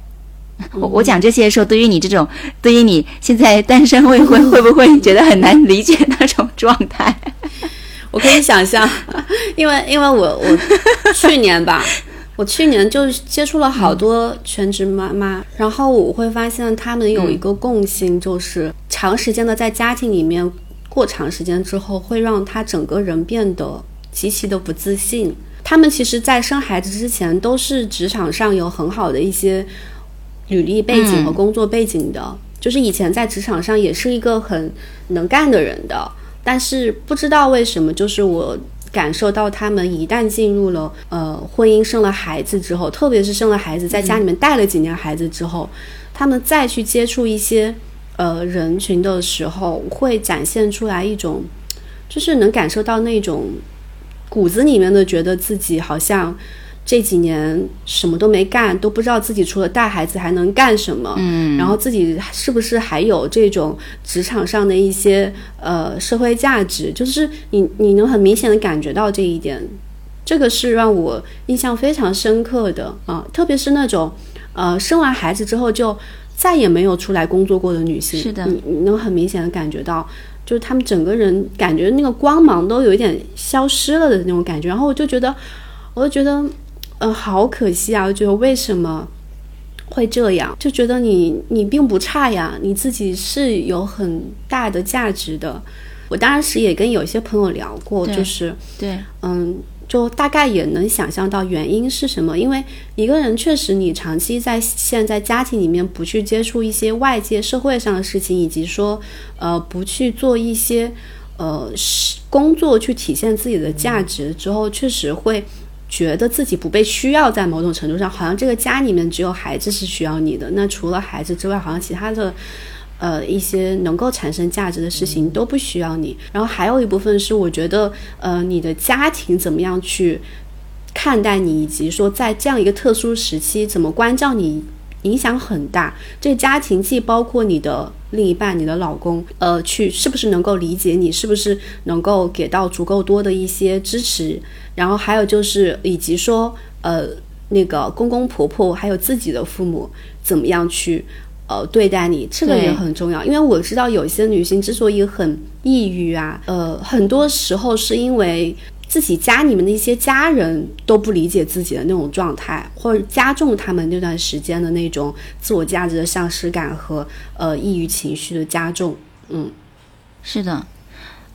我我讲这些的时候，对于你这种，对于你现在单身未婚，会不会觉得很难理解那种状态？我可以想象，因为因为我我去年吧，我去年就接触了好多全职妈妈，然后我会发现他们有一个共性，就是长时间的在家庭里面过长时间之后，会让他整个人变得极其的不自信。他们其实，在生孩子之前，都是职场上有很好的一些。履历背景和工作背景的，就是以前在职场上也是一个很能干的人的，但是不知道为什么，就是我感受到他们一旦进入了呃婚姻、生了孩子之后，特别是生了孩子，在家里面带了几年孩子之后，他们再去接触一些呃人群的时候，会展现出来一种，就是能感受到那种骨子里面的，觉得自己好像。这几年什么都没干，都不知道自己除了带孩子还能干什么。嗯，然后自己是不是还有这种职场上的一些呃社会价值？就是你你能很明显的感觉到这一点，这个是让我印象非常深刻的啊。特别是那种呃生完孩子之后就再也没有出来工作过的女性，是的，你你能很明显的感觉到，就是他们整个人感觉那个光芒都有一点消失了的那种感觉。然后我就觉得，我就觉得。呃，好可惜啊！我觉得为什么会这样？就觉得你你并不差呀，你自己是有很大的价值的。我当时也跟有些朋友聊过，就是对，嗯，就大概也能想象到原因是什么。因为一个人确实，你长期在现在家庭里面不去接触一些外界社会上的事情，以及说呃不去做一些呃工作去体现自己的价值之后，确实会。觉得自己不被需要，在某种程度上，好像这个家里面只有孩子是需要你的。那除了孩子之外，好像其他的，呃，一些能够产生价值的事情都不需要你。然后还有一部分是，我觉得，呃，你的家庭怎么样去看待你，以及说在这样一个特殊时期怎么关照你。影响很大，这家庭既包括你的另一半、你的老公，呃，去是不是能够理解你，是不是能够给到足够多的一些支持，然后还有就是以及说，呃，那个公公婆婆还有自己的父母怎么样去，呃，对待你，这个也很重要。因为我知道有一些女性之所以很抑郁啊，呃，很多时候是因为。自己家里面的一些家人都不理解自己的那种状态，或者加重他们那段时间的那种自我价值的丧失感和呃抑郁情绪的加重。嗯，是的。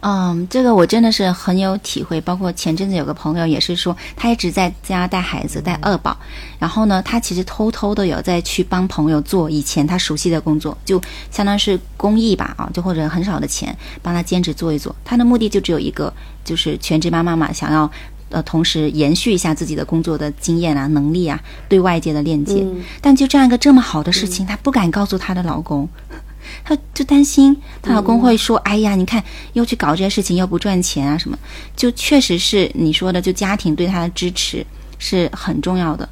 嗯，这个我真的是很有体会。包括前阵子有个朋友也是说，他一直在家带孩子带二宝，然后呢，他其实偷偷的有在去帮朋友做以前他熟悉的工作，就相当于是公益吧，啊，就或者很少的钱帮他兼职做一做。他的目的就只有一个，就是全职妈妈嘛，想要呃同时延续一下自己的工作的经验啊、能力啊、对外界的链接。但就这样一个这么好的事情，她不敢告诉她的老公。她就担心她老公会说：“哎呀，你看又去搞这些事情，又不赚钱啊什么。”就确实是你说的，就家庭对她的支持是很重要的。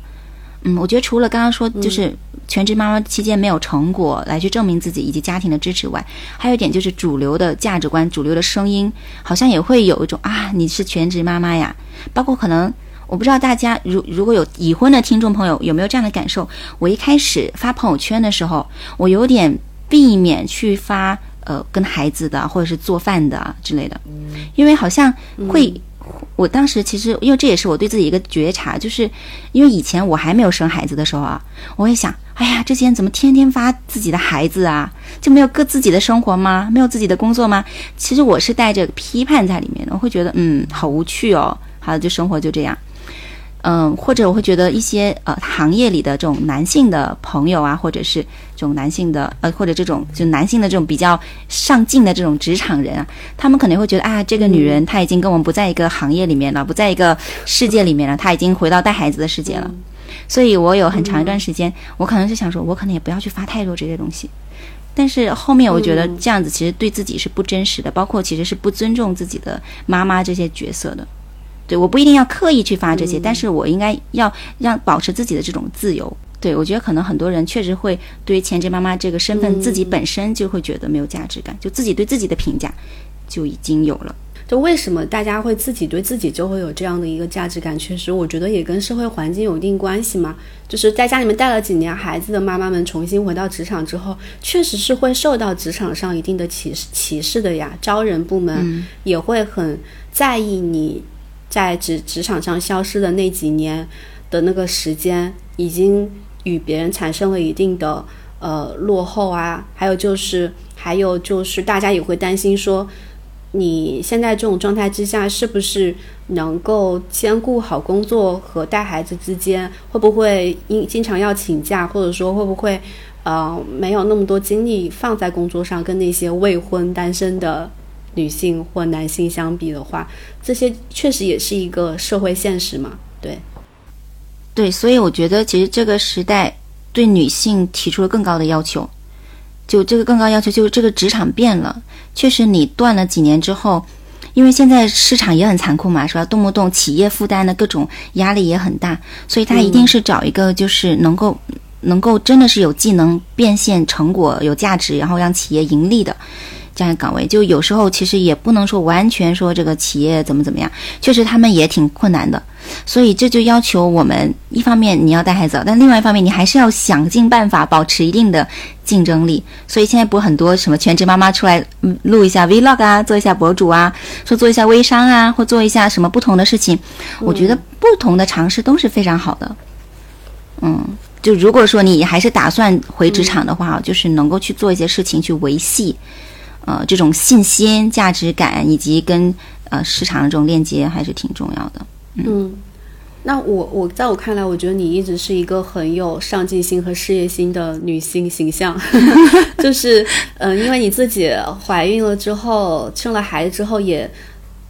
嗯，我觉得除了刚刚说就是全职妈妈期间没有成果来去证明自己以及家庭的支持外，还有一点就是主流的价值观、主流的声音好像也会有一种啊，你是全职妈妈呀。包括可能我不知道大家如如果有已婚的听众朋友有没有这样的感受？我一开始发朋友圈的时候，我有点。避免去发呃跟孩子的或者是做饭的之类的，因为好像会，我当时其实因为这也是我对自己一个觉察，就是因为以前我还没有生孩子的时候啊，我会想，哎呀，这些人怎么天天发自己的孩子啊，就没有个自己的生活吗？没有自己的工作吗？其实我是带着批判在里面的，我会觉得嗯，好无趣哦，好，就生活就这样。嗯，或者我会觉得一些呃行业里的这种男性的朋友啊，或者是这种男性的呃，或者这种就男性的这种比较上进的这种职场人啊，他们可能会觉得啊，这个女人她已经跟我们不在一个行业里面了，不在一个世界里面了，她已经回到带孩子的世界了。所以我有很长一段时间，我可能是想说，我可能也不要去发太多这些东西。但是后面我觉得这样子其实对自己是不真实的，包括其实是不尊重自己的妈妈这些角色的。对，我不一定要刻意去发这些，但是我应该要让保持自己的这种自由。对我觉得可能很多人确实会对全职妈妈这个身份，自己本身就会觉得没有价值感，就自己对自己的评价就已经有了。就为什么大家会自己对自己就会有这样的一个价值感？确实，我觉得也跟社会环境有一定关系嘛。就是在家里面带了几年孩子的妈妈们，重新回到职场之后，确实是会受到职场上一定的歧视歧视的呀。招人部门也会很在意你。在职职场上消失的那几年的那个时间，已经与别人产生了一定的呃落后啊。还有就是，还有就是，大家也会担心说，你现在这种状态之下，是不是能够兼顾好工作和带孩子之间？会不会因经常要请假，或者说会不会呃没有那么多精力放在工作上，跟那些未婚单身的女性或男性相比的话，这些确实也是一个社会现实嘛。对，对，所以我觉得其实这个时代对女性提出了更高的要求。就这个更高要求，就是这个职场变了。确实，你断了几年之后，因为现在市场也很残酷嘛，是吧？动不动企业负担的各种压力也很大，所以他一定是找一个就是能够能够真的是有技能变现成果有价值，然后让企业盈利的。这样的岗位，就有时候其实也不能说完全说这个企业怎么怎么样，确实他们也挺困难的，所以这就要求我们一方面你要带孩子，但另外一方面你还是要想尽办法保持一定的竞争力。所以现在不是很多什么全职妈妈出来录一下 vlog 啊，做一下博主啊，说做一下微商啊，或做一下什么不同的事情，我觉得不同的尝试都是非常好的。嗯，就如果说你还是打算回职场的话，就是能够去做一些事情去维系。呃，这种信心、价值感以及跟呃市场的这种链接还是挺重要的。嗯，那我我在我看来，我觉得你一直是一个很有上进心和事业心的女性形象。就是嗯，因为你自己怀孕了之后，生了孩子之后，也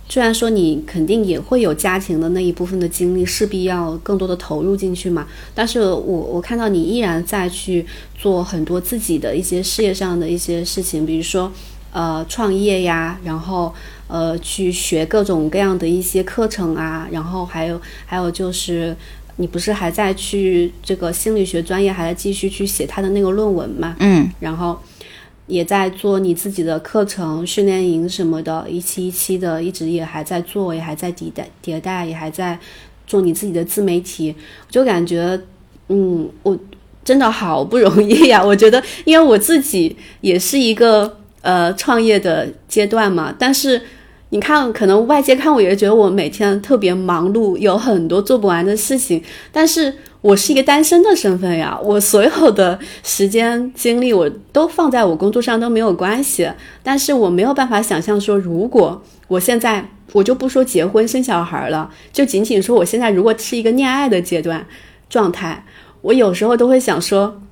虽然说你肯定也会有家庭的那一部分的精力，势必要更多的投入进去嘛。但是我我看到你依然在去做很多自己的一些事业上的一些事情，比如说。呃，创业呀，然后呃，去学各种各样的一些课程啊，然后还有还有就是，你不是还在去这个心理学专业，还在继续去写他的那个论文嘛？嗯，然后也在做你自己的课程训练营什么的，一期一期的，一直也还在做，也还在迭代迭代，也还在做你自己的自媒体，就感觉，嗯，我真的好不容易呀！我觉得，因为我自己也是一个。呃，创业的阶段嘛，但是你看，可能外界看我也觉得我每天特别忙碌，有很多做不完的事情。但是我是一个单身的身份呀，我所有的时间精力我都放在我工作上都没有关系。但是我没有办法想象说，如果我现在我就不说结婚生小孩了，就仅仅说我现在如果是一个恋爱的阶段状态，我有时候都会想说。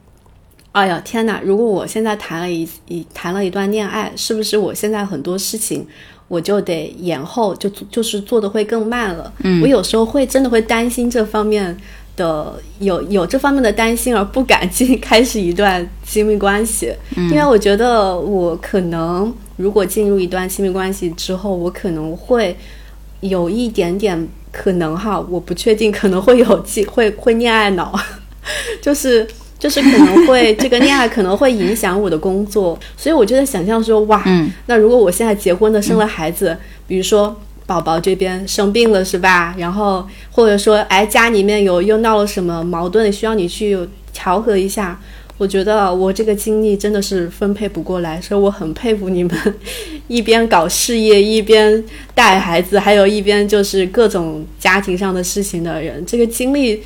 哎呀天哪！如果我现在谈了一一谈了一段恋爱，是不是我现在很多事情我就得延后，就就是做的会更慢了？嗯，我有时候会真的会担心这方面的，有有这方面的担心而不敢进开始一段亲密关系，因为我觉得我可能如果进入一段亲密关系之后，我可能会有一点点可能哈，我不确定可能会有机会会恋爱脑，就是。就是可能会这个恋爱可能会影响我的工作，所以我就在想象说，哇，那如果我现在结婚了，生了孩子，比如说宝宝这边生病了，是吧？然后或者说，哎，家里面有又闹了什么矛盾，需要你去调和一下，我觉得我这个精力真的是分配不过来，所以我很佩服你们，一边搞事业，一边带孩子，还有一边就是各种家庭上的事情的人，这个精力。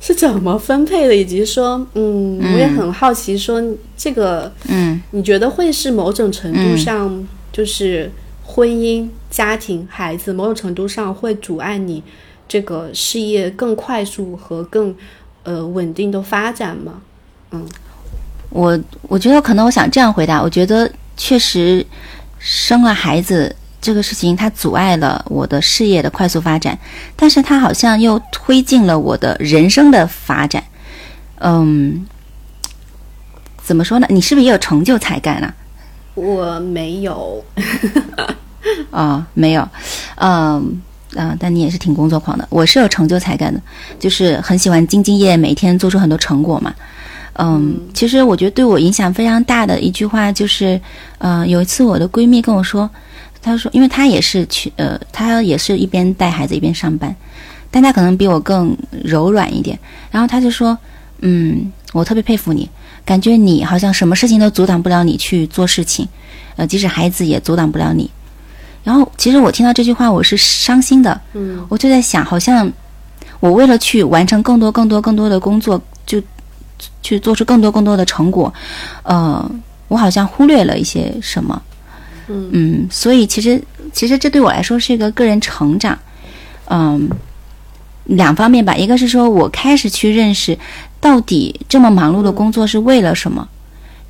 是怎么分配的，以及说，嗯，我也很好奇，说这个，嗯，你觉得会是某种程度上，就是婚姻、家庭、孩子，某种程度上会阻碍你这个事业更快速和更呃稳定的发展吗？嗯，我我觉得可能我想这样回答，我觉得确实生了孩子。这个事情它阻碍了我的事业的快速发展，但是它好像又推进了我的人生的发展。嗯，怎么说呢？你是不是也有成就才干啊？我没有。啊，没有。嗯嗯，但你也是挺工作狂的。我是有成就才干的，就是很喜欢兢兢业业，每天做出很多成果嘛。嗯，其实我觉得对我影响非常大的一句话就是，呃，有一次我的闺蜜跟我说。他说：“因为他也是去，呃，他也是一边带孩子一边上班，但他可能比我更柔软一点。然后他就说：‘嗯，我特别佩服你，感觉你好像什么事情都阻挡不了你去做事情，呃，即使孩子也阻挡不了你。’然后其实我听到这句话，我是伤心的。嗯，我就在想，好像我为了去完成更多、更多、更多的工作，就去做出更多、更多的成果，呃，我好像忽略了一些什么。”嗯所以其实其实这对我来说是一个个人成长，嗯，两方面吧。一个是说我开始去认识，到底这么忙碌的工作是为了什么？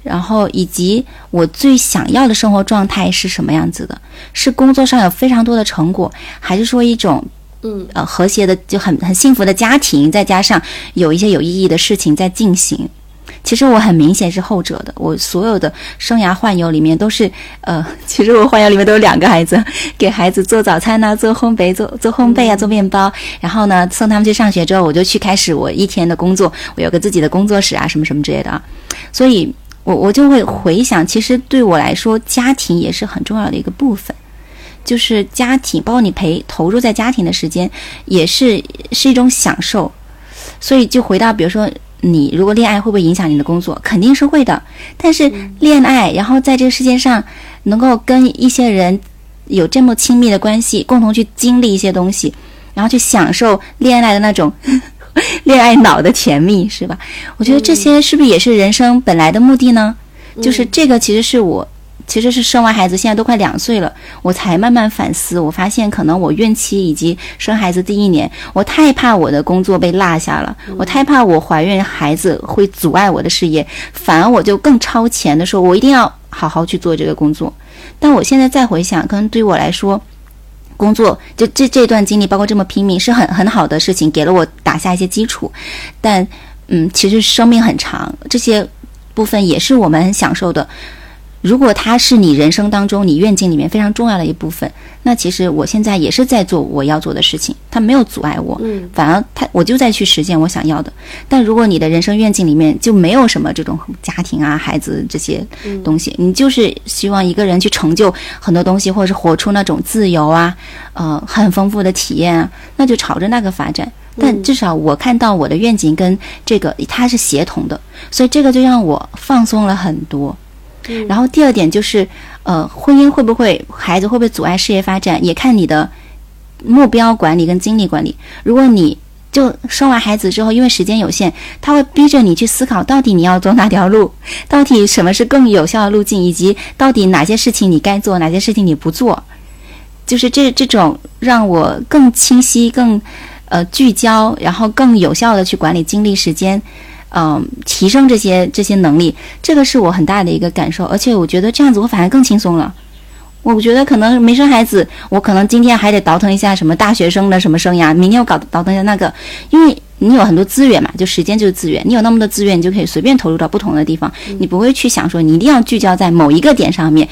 然后以及我最想要的生活状态是什么样子的？是工作上有非常多的成果，还是说一种嗯呃和谐的就很很幸福的家庭，再加上有一些有意义的事情在进行？其实我很明显是后者的，我所有的生涯幻游里面都是，呃，其实我幻游里面都有两个孩子，给孩子做早餐呐、做烘焙、做做烘焙啊、做面包，然后呢送他们去上学之后，我就去开始我一天的工作，我有个自己的工作室啊，什么什么之类的啊，所以我我就会回想，其实对我来说，家庭也是很重要的一个部分，就是家庭，包括你陪投入在家庭的时间，也是是一种享受，所以就回到比如说。你如果恋爱会不会影响你的工作？肯定是会的。但是恋爱，然后在这个世界上能够跟一些人有这么亲密的关系，共同去经历一些东西，然后去享受恋爱的那种 恋爱脑的甜蜜，是吧？我觉得这些是不是也是人生本来的目的呢？就是这个，其实是我。其实是生完孩子，现在都快两岁了，我才慢慢反思。我发现，可能我孕期以及生孩子第一年，我太怕我的工作被落下了，我太怕我怀孕孩子会阻碍我的事业，反而我就更超前的说，我一定要好好去做这个工作。但我现在再回想，可能对于我来说，工作就这这段经历，包括这么拼命，是很很好的事情，给了我打下一些基础。但，嗯，其实生命很长，这些部分也是我们很享受的。如果它是你人生当中你愿景里面非常重要的一部分，那其实我现在也是在做我要做的事情，它没有阻碍我，嗯，反而它我就在去实现我想要的。但如果你的人生愿景里面就没有什么这种家庭啊、孩子这些东西，你就是希望一个人去成就很多东西，或者是活出那种自由啊，呃，很丰富的体验啊，那就朝着那个发展。但至少我看到我的愿景跟这个它是协同的，所以这个就让我放松了很多。然后第二点就是，呃，婚姻会不会孩子会不会阻碍事业发展，也看你的目标管理跟精力管理。如果你就生完孩子之后，因为时间有限，他会逼着你去思考，到底你要走哪条路，到底什么是更有效的路径，以及到底哪些事情你该做，哪些事情你不做，就是这这种让我更清晰、更呃聚焦，然后更有效的去管理精力时间。嗯，提升这些这些能力，这个是我很大的一个感受，而且我觉得这样子我反而更轻松了。我觉得可能没生孩子，我可能今天还得倒腾一下什么大学生的什么生涯，明天我搞倒腾一下那个，因为你有很多资源嘛，就时间就是资源，你有那么多资源，你就可以随便投入到不同的地方，你不会去想说你一定要聚焦在某一个点上面，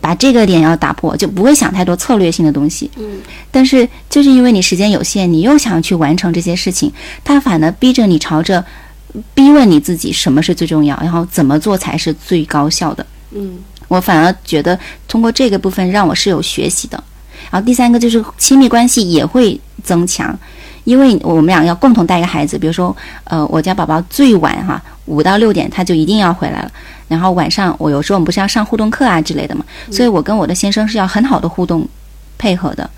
把这个点要打破，就不会想太多策略性的东西。嗯，但是就是因为你时间有限，你又想去完成这些事情，它反而逼着你朝着。逼问你自己什么是最重要，然后怎么做才是最高效的？嗯，我反而觉得通过这个部分让我是有学习的。然后第三个就是亲密关系也会增强，因为我们俩要共同带一个孩子，比如说呃，我家宝宝最晚哈五到六点他就一定要回来了，然后晚上我有时候我们不是要上互动课啊之类的嘛，所以我跟我的先生是要很好的互动配合的。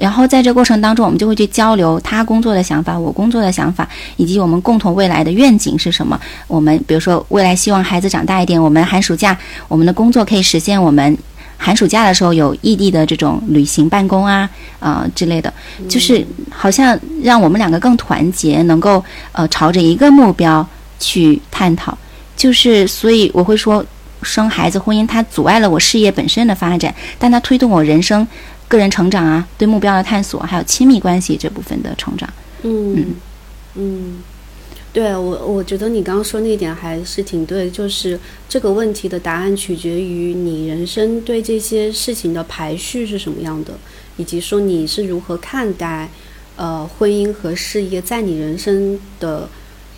然后在这过程当中，我们就会去交流他工作的想法，我工作的想法，以及我们共同未来的愿景是什么。我们比如说未来希望孩子长大一点，我们寒暑假我们的工作可以实现我们寒暑假的时候有异地的这种旅行办公啊啊之类的，就是好像让我们两个更团结，能够呃朝着一个目标去探讨。就是所以我会说，生孩子婚姻它阻碍了我事业本身的发展，但它推动我人生。个人成长啊，对目标的探索，还有亲密关系这部分的成长。嗯嗯，对我我觉得你刚刚说那一点还是挺对，就是这个问题的答案取决于你人生对这些事情的排序是什么样的，以及说你是如何看待呃婚姻和事业在你人生的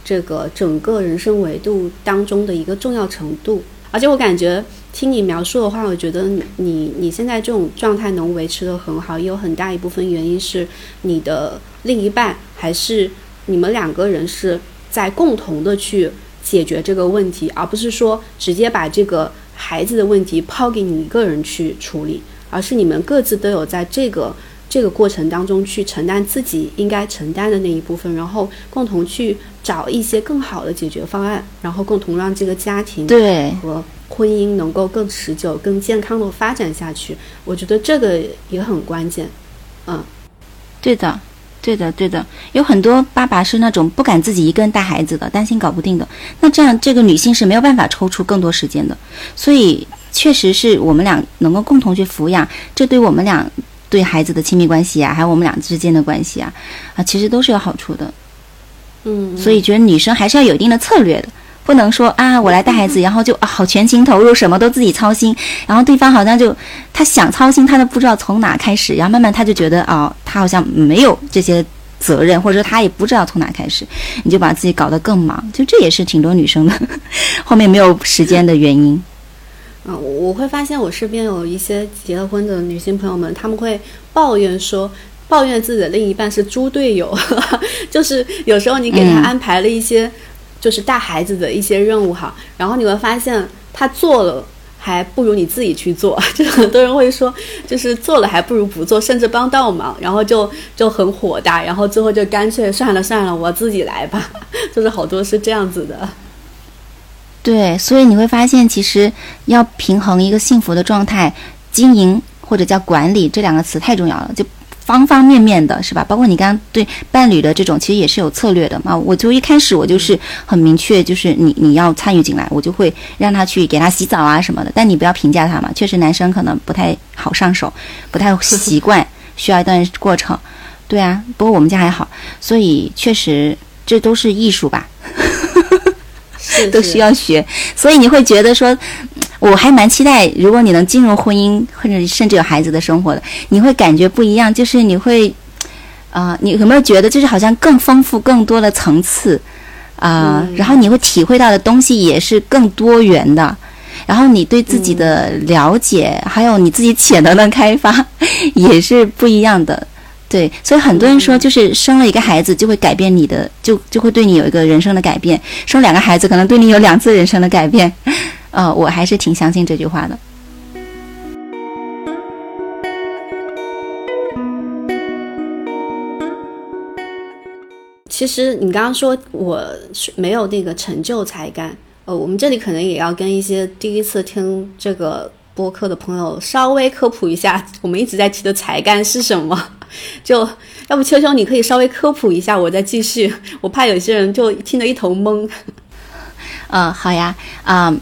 这个整个人生维度当中的一个重要程度。而且我感觉。听你描述的话，我觉得你你现在这种状态能维持的很好，也有很大一部分原因是你的另一半还是你们两个人是在共同的去解决这个问题，而不是说直接把这个孩子的问题抛给你一个人去处理，而是你们各自都有在这个这个过程当中去承担自己应该承担的那一部分，然后共同去找一些更好的解决方案，然后共同让这个家庭对和。婚姻能够更持久、更健康的发展下去，我觉得这个也很关键。嗯，对的，对的，对的，有很多爸爸是那种不敢自己一个人带孩子的，担心搞不定的。那这样，这个女性是没有办法抽出更多时间的。所以，确实是我们俩能够共同去抚养，这对我们俩对孩子的亲密关系啊，还有我们俩之间的关系啊，啊，其实都是有好处的。嗯，所以觉得女生还是要有一定的策略的。不能说啊，我来带孩子，然后就啊好全情投入，什么都自己操心，然后对方好像就他想操心，他都不知道从哪开始，然后慢慢他就觉得啊，他好像没有这些责任，或者说他也不知道从哪开始，你就把自己搞得更忙，就这也是挺多女生的 后面没有时间的原因。嗯，我会发现我身边有一些结了婚的女性朋友们，他们会抱怨说，抱怨自己的另一半是猪队友，就是有时候你给他安排了一些。就是带孩子的一些任务哈，然后你会发现他做了还不如你自己去做，就很多人会说，就是做了还不如不做，甚至帮倒忙，然后就就很火大，然后最后就干脆算了算了，我自己来吧，就是好多是这样子的。对，所以你会发现，其实要平衡一个幸福的状态，经营或者叫管理这两个词太重要了，就。方方面面的是吧？包括你刚刚对伴侣的这种，其实也是有策略的嘛。我就一开始我就是很明确，就是你你要参与进来，我就会让他去给他洗澡啊什么的。但你不要评价他嘛，确实男生可能不太好上手，不太习惯，需要一段过程。对啊，不过我们家还好，所以确实这都是艺术吧。都需要学，所以你会觉得说，我还蛮期待，如果你能进入婚姻或者甚至有孩子的生活的，你会感觉不一样，就是你会，啊，你有没有觉得就是好像更丰富、更多的层次，啊，然后你会体会到的东西也是更多元的，然后你对自己的了解，还有你自己潜能的开发 也是不一样的。对，所以很多人说，就是生了一个孩子就会改变你的，就就会对你有一个人生的改变；生两个孩子可能对你有两次人生的改变。呃，我还是挺相信这句话的。其实你刚刚说我是没有那个成就才干，呃，我们这里可能也要跟一些第一次听这个播客的朋友稍微科普一下，我们一直在提的才干是什么。就要不秋秋，你可以稍微科普一下，我再继续。我怕有些人就听得一头懵。嗯，好呀，啊，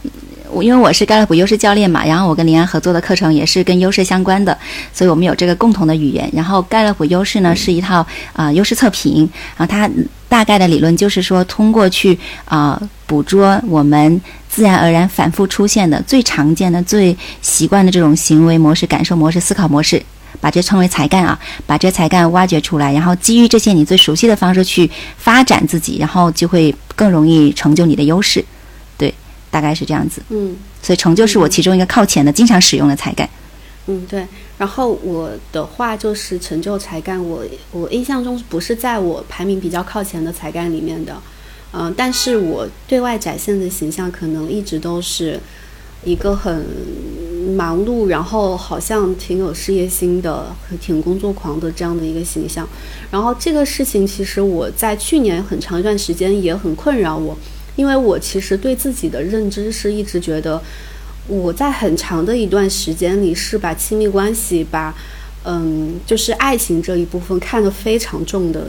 我因为我是盖勒普优势教练嘛，然后我跟林安合作的课程也是跟优势相关的，所以我们有这个共同的语言。然后盖勒普优势呢是一套啊优势测评，然后它大概的理论就是说，通过去啊捕捉我们自然而然反复出现的最常见的、最习惯的这种行为模式、感受模式、思考模式。把这称为才干啊，把这才干挖掘出来，然后基于这些你最熟悉的方式去发展自己，然后就会更容易成就你的优势。对，大概是这样子。嗯，所以成就是我其中一个靠前的、经常使用的才干。嗯，对。然后我的话就是成就才干，我我印象中不是在我排名比较靠前的才干里面的。嗯，但是我对外展现的形象可能一直都是一个很。忙碌，然后好像挺有事业心的，挺工作狂的这样的一个形象。然后这个事情其实我在去年很长一段时间也很困扰我，因为我其实对自己的认知是一直觉得我在很长的一段时间里是把亲密关系、把嗯就是爱情这一部分看得非常重的，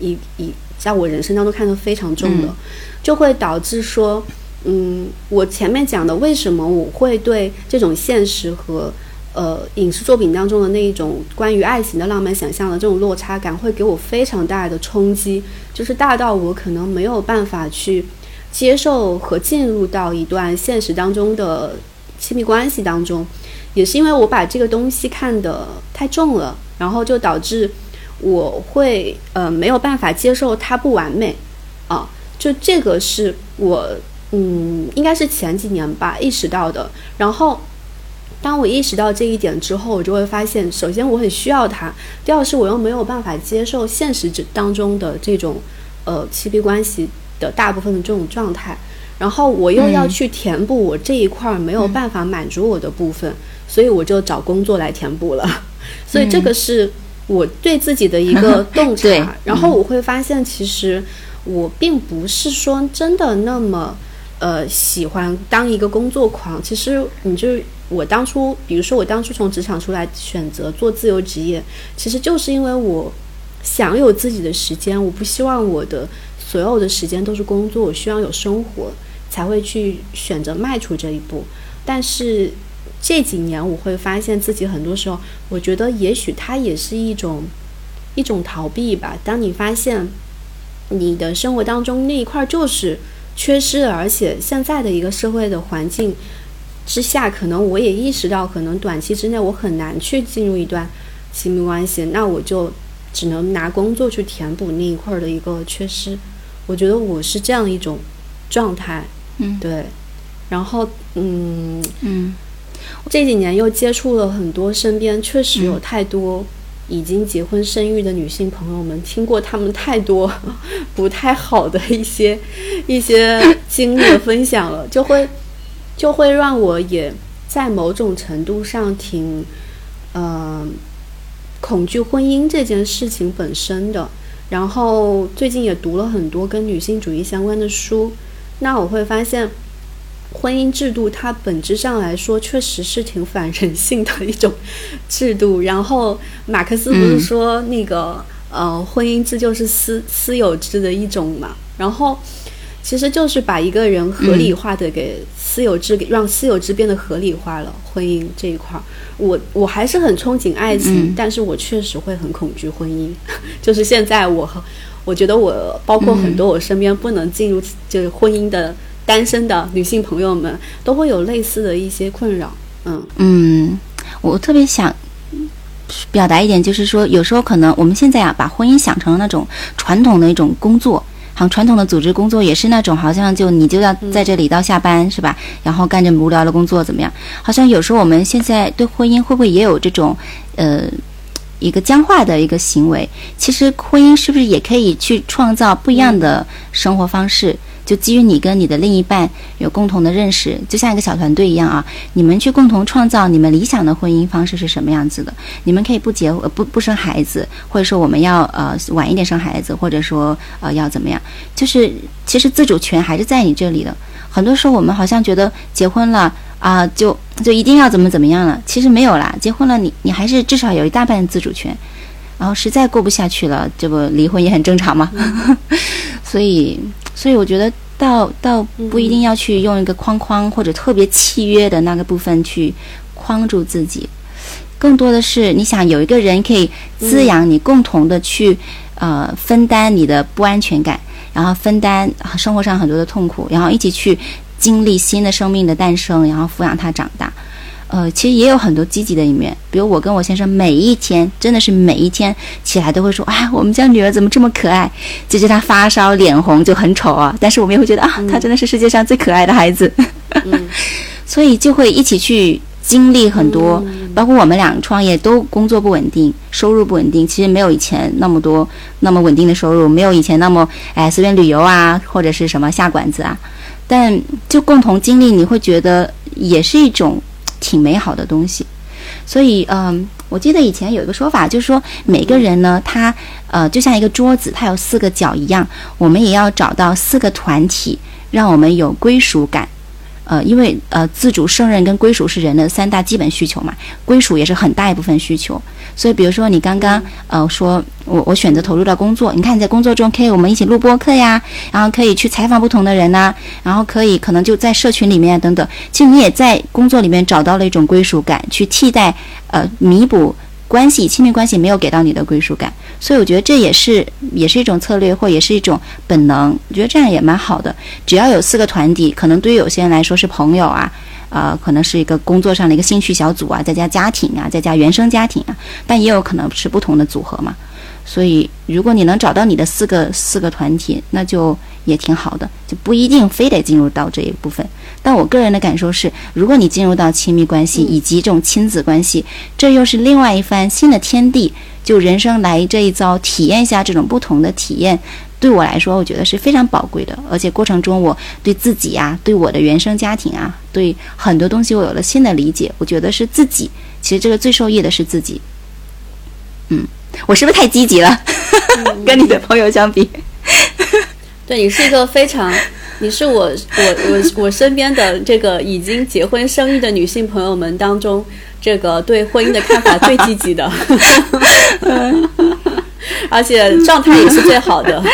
一一在我人生当中看得非常重的，就会导致说。嗯，我前面讲的为什么我会对这种现实和呃影视作品当中的那一种关于爱情的浪漫想象的这种落差感，会给我非常大的冲击，就是大到我可能没有办法去接受和进入到一段现实当中的亲密关系当中，也是因为我把这个东西看得太重了，然后就导致我会呃没有办法接受它不完美啊，就这个是我。嗯，应该是前几年吧意识到的。然后，当我意识到这一点之后，我就会发现，首先我很需要它；第二是我又没有办法接受现实之当中的这种呃亲密关系的大部分的这种状态。然后我又要去填补我这一块没有办法满足我的部分，所以我就找工作来填补了。所以这个是我对自己的一个洞察。然后我会发现，其实我并不是说真的那么。呃，喜欢当一个工作狂，其实你就是我当初，比如说我当初从职场出来选择做自由职业，其实就是因为我想有自己的时间，我不希望我的所有的时间都是工作，我需要有生活，才会去选择迈出这一步。但是这几年我会发现自己很多时候，我觉得也许它也是一种一种逃避吧。当你发现你的生活当中那一块就是缺失的，而且现在的一个社会的环境之下，可能我也意识到，可能短期之内我很难去进入一段亲密关系，那我就。只能拿工作去填补那一块的一个缺失，我觉得我是这样一种状态，嗯，对。然后，嗯嗯，这几年又接触了很多，身边确实有太多已经结婚生育的女性朋友们，听过他们太多 不太好的一些一些经历的分享了，就会就会让我也在某种程度上挺，嗯。恐惧婚姻这件事情本身的，然后最近也读了很多跟女性主义相关的书，那我会发现，婚姻制度它本质上来说确实是挺反人性的一种制度。然后马克思不是说那个呃，婚姻制就是私私有制的一种嘛？然后。其实就是把一个人合理化的给私有制，给让私有制变得合理化了。婚姻这一块儿，我我还是很憧憬爱情，但是我确实会很恐惧婚姻。就是现在，我我觉得我包括很多我身边不能进入就是婚姻的单身的女性朋友们，都会有类似的一些困扰。嗯嗯，我特别想表达一点，就是说，有时候可能我们现在啊，把婚姻想成了那种传统的一种工作。像传统的组织工作也是那种，好像就你就要在这里到下班是吧？然后干着无聊的工作怎么样？好像有时候我们现在对婚姻会不会也有这种，呃，一个僵化的一个行为？其实婚姻是不是也可以去创造不一样的生活方式？就基于你跟你的另一半有共同的认识，就像一个小团队一样啊，你们去共同创造你们理想的婚姻方式是什么样子的？你们可以不结呃不不生孩子，或者说我们要呃晚一点生孩子，或者说呃要怎么样？就是其实自主权还是在你这里的。很多时候我们好像觉得结婚了啊就就一定要怎么怎么样了，其实没有啦，结婚了你你还是至少有一大半自主权。然后实在过不下去了，这不离婚也很正常嘛。所以。所以我觉得，倒倒不一定要去用一个框框或者特别契约的那个部分去框住自己，更多的是你想有一个人可以滋养你，共同的去呃分担你的不安全感，然后分担生活上很多的痛苦，然后一起去经历新的生命的诞生，然后抚养他长大。呃，其实也有很多积极的一面，比如我跟我先生每一天，真的是每一天起来都会说，哎，我们家女儿怎么这么可爱？即使她发烧、脸红就很丑啊，但是我们也会觉得啊，她真的是世界上最可爱的孩子。所以就会一起去经历很多，包括我们俩创业都工作不稳定，收入不稳定，其实没有以前那么多那么稳定的收入，没有以前那么哎随便旅游啊，或者是什么下馆子啊，但就共同经历，你会觉得也是一种。挺美好的东西，所以嗯，我记得以前有一个说法，就是说每个人呢，他呃就像一个桌子，它有四个角一样，我们也要找到四个团体，让我们有归属感。呃，因为呃，自主、胜任跟归属是人的三大基本需求嘛，归属也是很大一部分需求。所以，比如说你刚刚呃说，我我选择投入到工作，你看你在工作中可以我们一起录播课呀，然后可以去采访不同的人呐，然后可以可能就在社群里面等等，其实你也在工作里面找到了一种归属感，去替代呃弥补。关系亲密关系没有给到你的归属感，所以我觉得这也是也是一种策略，或也是一种本能。我觉得这样也蛮好的。只要有四个团体，可能对于有些人来说是朋友啊，呃，可能是一个工作上的一个兴趣小组啊，再加家庭啊，再加原生家庭啊，但也有可能是不同的组合嘛。所以，如果你能找到你的四个四个团体，那就也挺好的，就不一定非得进入到这一部分。但我个人的感受是，如果你进入到亲密关系以及这种亲子关系，这又是另外一番新的天地。就人生来这一遭，体验一下这种不同的体验，对我来说，我觉得是非常宝贵的。而且过程中，我对自己呀，对我的原生家庭啊，对很多东西，我有了新的理解。我觉得是自己，其实这个最受益的是自己。嗯。我是不是太积极了？跟你的朋友相比，对你是一个非常，你是我我我我身边的这个已经结婚生育的女性朋友们当中，这个对婚姻的看法最积极的。而 而且状态也是最好的。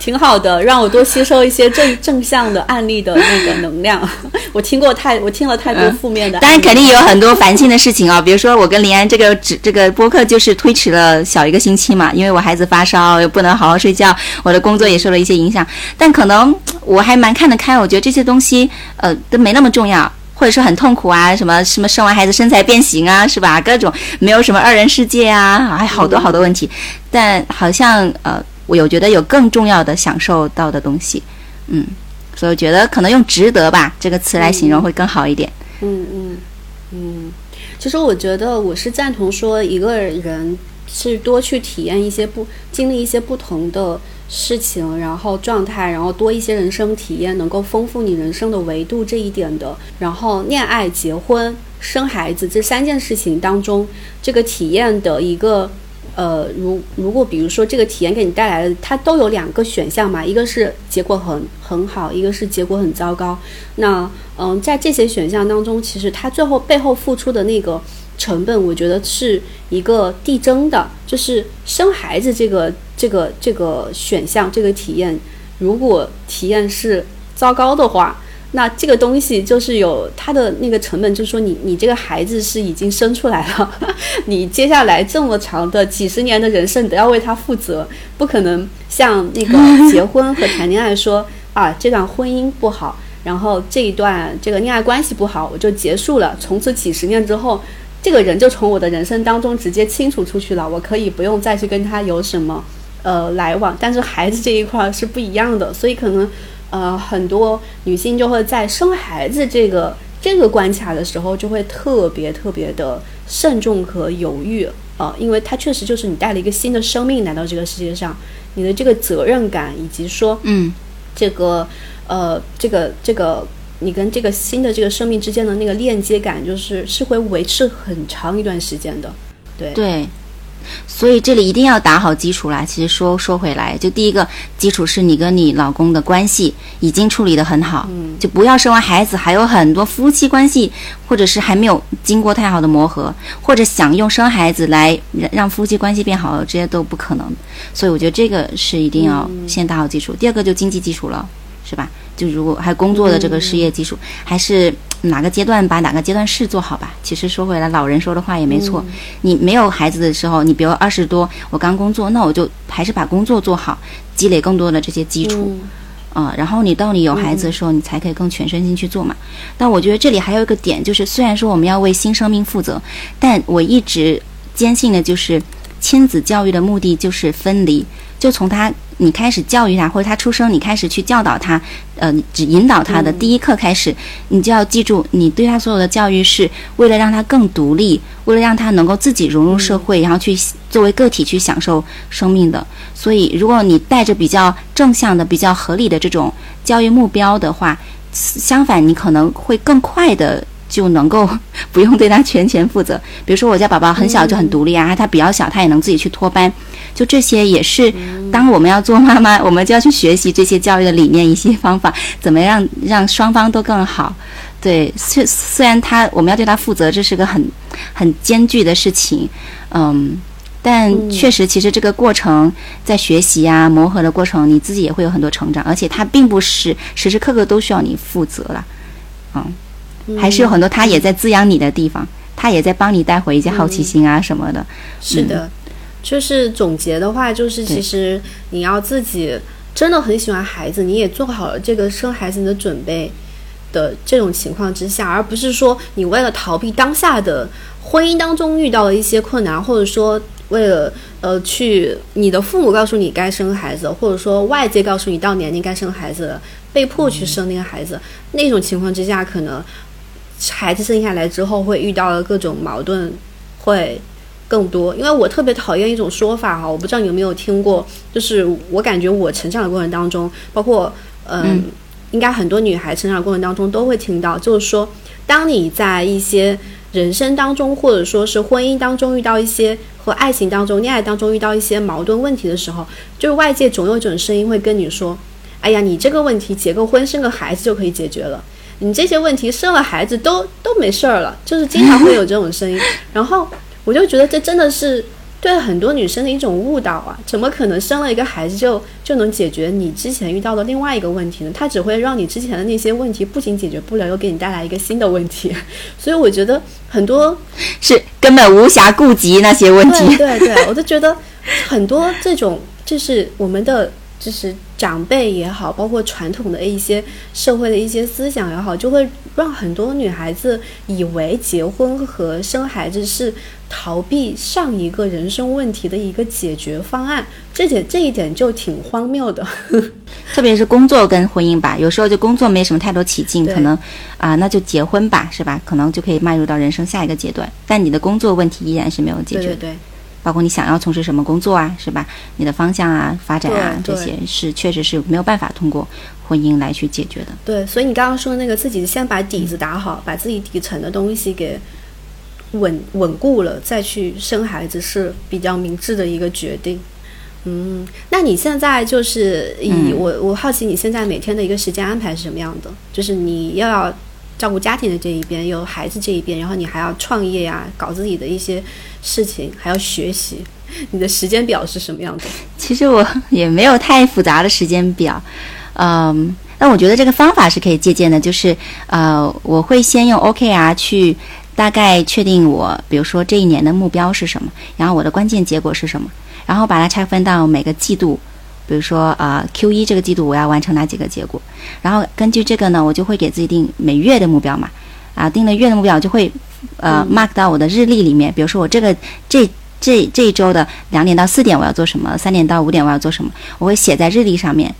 挺好的，让我多吸收一些正正向的案例的那个能量。我听过太，我听了太多负面的。当然，肯定有很多烦心的事情啊，比如说我跟林安这个只这个播客就是推迟了小一个星期嘛，因为我孩子发烧，又不能好好睡觉，我的工作也受了一些影响。但可能我还蛮看得开，我觉得这些东西呃都没那么重要，或者说很痛苦啊，什么什么生完孩子身材变形啊，是吧？各种没有什么二人世界啊，还好多好多问题。但好像呃。我有觉得有更重要的享受到的东西，嗯，所以我觉得可能用“值得”吧这个词来形容会更好一点。嗯嗯嗯，其实我觉得我是赞同说一个人是多去体验一些不经历一些不同的事情，然后状态，然后多一些人生体验，能够丰富你人生的维度这一点的。然后恋爱、结婚、生孩子这三件事情当中，这个体验的一个。呃，如如果比如说这个体验给你带来的，它都有两个选项嘛，一个是结果很很好，一个是结果很糟糕。那嗯，在这些选项当中，其实它最后背后付出的那个成本，我觉得是一个递增的，就是生孩子这个这个这个选项这个体验，如果体验是糟糕的话。那这个东西就是有它的那个成本，就是说你你这个孩子是已经生出来了，你接下来这么长的几十年的人生你都要为他负责，不可能像那个结婚和谈恋爱说啊这段婚姻不好，然后这一段这个恋爱关系不好我就结束了，从此几十年之后这个人就从我的人生当中直接清除出去了，我可以不用再去跟他有什么呃来往，但是孩子这一块是不一样的，所以可能。呃，很多女性就会在生孩子这个这个关卡的时候，就会特别特别的慎重和犹豫啊，因为它确实就是你带了一个新的生命来到这个世界上，你的这个责任感以及说，嗯，这个呃，这个这个你跟这个新的这个生命之间的那个链接感，就是是会维持很长一段时间的，对对。所以这里一定要打好基础啦。其实说说回来，就第一个基础是你跟你老公的关系已经处理得很好，就不要生完孩子还有很多夫妻关系，或者是还没有经过太好的磨合，或者想用生孩子来让夫妻关系变好，这些都不可能。所以我觉得这个是一定要先打好基础。第二个就经济基础了，是吧？就如果还工作的这个事业基础，还是。哪个阶段把哪个阶段事做好吧。其实说回来，老人说的话也没错。你没有孩子的时候，你比如二十多，我刚工作，那我就还是把工作做好，积累更多的这些基础，啊，然后你到你有孩子的时候，你才可以更全身心去做嘛。但我觉得这里还有一个点，就是虽然说我们要为新生命负责，但我一直坚信的就是，亲子教育的目的就是分离，就从他。你开始教育他，或者他出生，你开始去教导他，呃，只引导他的第一课开始，你就要记住，你对他所有的教育是为了让他更独立，为了让他能够自己融入社会，然后去作为个体去享受生命的。所以，如果你带着比较正向的、比较合理的这种教育目标的话，相反，你可能会更快的。就能够 不用对他全权负责。比如说，我家宝宝很小就很独立啊，他比较小，他也能自己去托班。就这些也是，当我们要做妈妈，我们就要去学习这些教育的理念、一些方法，怎么样让双方都更好。对，虽虽然他我们要对他负责，这是个很很艰巨的事情，嗯，但确实，其实这个过程在学习啊、磨合的过程，你自己也会有很多成长，而且他并不是时时刻刻都需要你负责了，嗯。还是有很多他也在滋养你的地方，他也在帮你带回一些好奇心啊什么的。是的，就是总结的话，就是其实你要自己真的很喜欢孩子，你也做好了这个生孩子的准备的这种情况之下，而不是说你为了逃避当下的婚姻当中遇到了一些困难，或者说为了呃去你的父母告诉你该生孩子，或者说外界告诉你到年龄该生孩子了，被迫去生那个孩子，那种情况之下可能。孩子生下来之后会遇到的各种矛盾会更多，因为我特别讨厌一种说法哈，我不知道你有没有听过，就是我感觉我成长的过程当中，包括嗯，应该很多女孩成长过程当中都会听到，就是说，当你在一些人生当中，或者说是婚姻当中遇到一些和爱情当中、恋爱当中遇到一些矛盾问题的时候，就是外界总有一种声音会跟你说，哎呀，你这个问题结个婚生个孩子就可以解决了。你这些问题生了孩子都都没事儿了，就是经常会有这种声音，然后我就觉得这真的是对很多女生的一种误导啊！怎么可能生了一个孩子就就能解决你之前遇到的另外一个问题呢？它只会让你之前的那些问题不仅解决不了，又给你带来一个新的问题。所以我觉得很多是根本无暇顾及那些问题。对对对，我都觉得很多这种就是我们的。就是长辈也好，包括传统的一些社会的一些思想也好，就会让很多女孩子以为结婚和生孩子是逃避上一个人生问题的一个解决方案。这点这一点就挺荒谬的。特别是工作跟婚姻吧，有时候就工作没什么太多起劲，可能啊那就结婚吧，是吧？可能就可以迈入到人生下一个阶段，但你的工作问题依然是没有解决。对对。包括你想要从事什么工作啊，是吧？你的方向啊、发展啊，这些是确实是没有办法通过婚姻来去解决的。对，所以你刚刚说那个自己先把底子打好，把自己底层的东西给稳稳固了，再去生孩子是比较明智的一个决定。嗯，那你现在就是以我我好奇你现在每天的一个时间安排是什么样的？就是你要。照顾家庭的这一边，有孩子这一边，然后你还要创业呀，搞自己的一些事情，还要学习，你的时间表是什么样的？其实我 也没有太复杂的时间表，嗯，但我觉得这个方法是可以借鉴的，就是呃，我会先用 OKR 去大概确定我，比如说这一年的目标是什么，然后我的关键结果是什么，然后把它拆分到每个季度。比如说，呃，Q 一这个季度我要完成哪几个结果？然后根据这个呢，我就会给自己定每月的目标嘛。啊，定了月的目标，就会呃 mark 到我的日历里面。比如说我这个这这这一周的两点到四点我要做什么，三点到五点我要做什么，我会写在日历上面。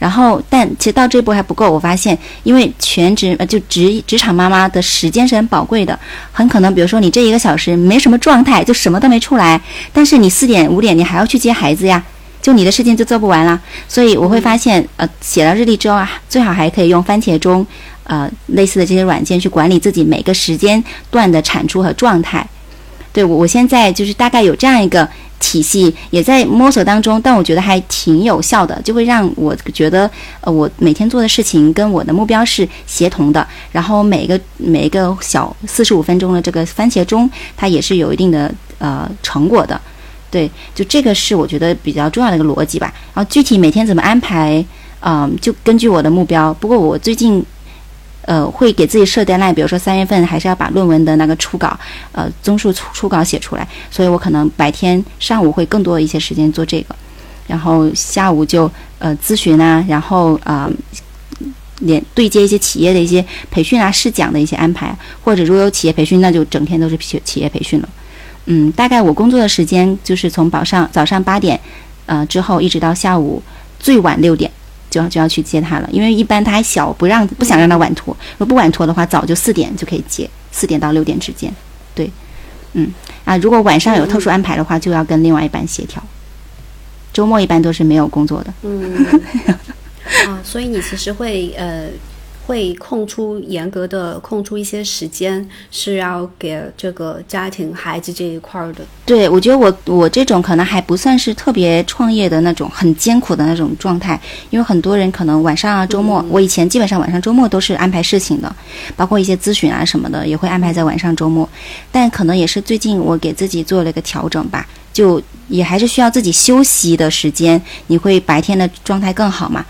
然后，但其实到这步还不够。我发现，因为全职呃就职职场妈妈的时间是很宝贵的，很可能比如说你这一个小时没什么状态，就什么都没出来，但是你四点五点你还要去接孩子呀。就你的事情就做不完了，所以我会发现，呃，写了日历之后啊，最好还可以用番茄钟，呃，类似的这些软件去管理自己每个时间段的产出和状态。对我，我现在就是大概有这样一个体系，也在摸索当中，但我觉得还挺有效的，就会让我觉得，呃，我每天做的事情跟我的目标是协同的，然后每个每一个小四十五分钟的这个番茄钟，它也是有一定的呃成果的。对，就这个是我觉得比较重要的一个逻辑吧。然后具体每天怎么安排，嗯，就根据我的目标。不过我最近，呃，会给自己设 deadline，比如说三月份还是要把论文的那个初稿，呃，综述初初稿写出来。所以我可能白天上午会更多一些时间做这个，然后下午就呃咨询啊，然后啊连对接一些企业的一些培训啊、试讲的一些安排，或者如果有企业培训，那就整天都是企企业培训了。嗯，大概我工作的时间就是从早上早上八点，呃之后一直到下午最晚六点，就要就要去接他了。因为一般他还小，不让不想让他晚托。如果不晚托的话，早就四点就可以接，四点到六点之间。对，嗯啊，如果晚上有特殊安排的话，就要跟另外一班协调。周末一般都是没有工作的。嗯，啊，所以你其实会呃。会空出严格的空出一些时间，是要给这个家庭孩子这一块的。对，我觉得我我这种可能还不算是特别创业的那种很艰苦的那种状态，因为很多人可能晚上啊周末，我以前基本上晚上周末都是安排事情的，包括一些咨询啊什么的也会安排在晚上周末，但可能也是最近我给自己做了一个调整吧，就也还是需要自己休息的时间，你会白天的状态更好嘛。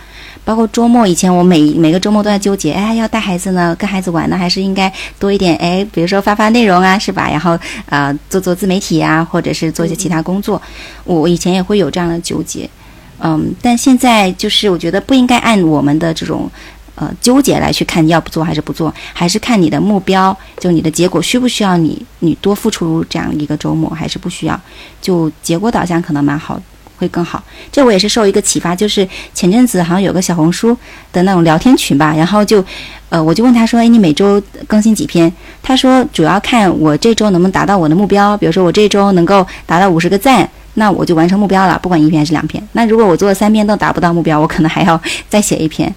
包括周末，以前我每每个周末都在纠结，哎，要带孩子呢，跟孩子玩呢，还是应该多一点，哎，比如说发发内容啊，是吧？然后呃，做做自媒体啊，或者是做一些其他工作。我以前也会有这样的纠结，嗯，但现在就是我觉得不应该按我们的这种呃纠结来去看要不做还是不做，还是看你的目标，就你的结果需不需要你你多付出这样一个周末，还是不需要，就结果导向可能蛮好。会更好，这我也是受一个启发，就是前阵子好像有个小红书的那种聊天群吧，然后就，呃，我就问他说，哎，你每周更新几篇？他说主要看我这周能不能达到我的目标，比如说我这周能够达到五十个赞，那我就完成目标了，不管一篇还是两篇。那如果我做了三篇都达不到目标，我可能还要 再写一篇。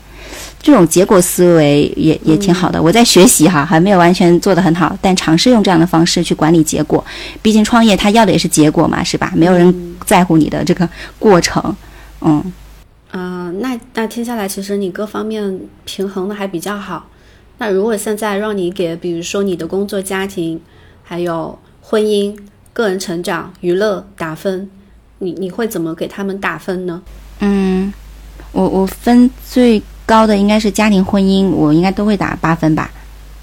这种结果思维也也挺好的，我在学习哈，还没有完全做得很好，但尝试用这样的方式去管理结果。毕竟创业他要的也是结果嘛，是吧？没有人在乎你的这个过程，嗯。嗯，那那听下来，其实你各方面平衡的还比较好。那如果现在让你给，比如说你的工作、家庭，还有婚姻。个人成长、娱乐打分，你你会怎么给他们打分呢？嗯，我我分最高的应该是家庭婚姻，我应该都会打八分吧，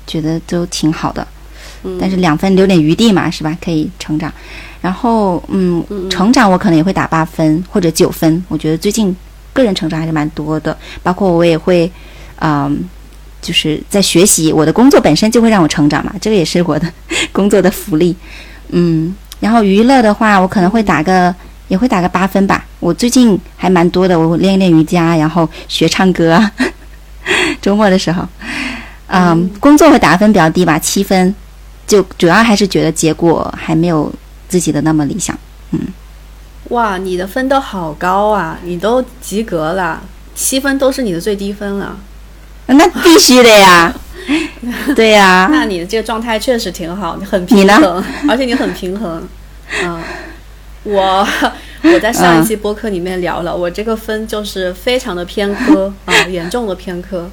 觉得都挺好的。嗯但是两分留点余地嘛，是吧？可以成长。然后，嗯，嗯成长我可能也会打八分或者九分。我觉得最近个人成长还是蛮多的，包括我也会，嗯、就是在学习。我的工作本身就会让我成长嘛，这个也是我的 工作的福利。嗯，然后娱乐的话，我可能会打个，也会打个八分吧。我最近还蛮多的，我练一练瑜伽，然后学唱歌啊。周末的时候，嗯，工作会打分比较低吧，七分。就主要还是觉得结果还没有自己的那么理想。嗯哇，你的分都好高啊，你都及格了，七分都是你的最低分了。那必须的呀，对呀、那你的这个状态确实挺好，你很平衡，而且你很平衡。嗯，我 我在上一期播客里面聊了，我这个分就是非常的偏科啊、严重的偏科。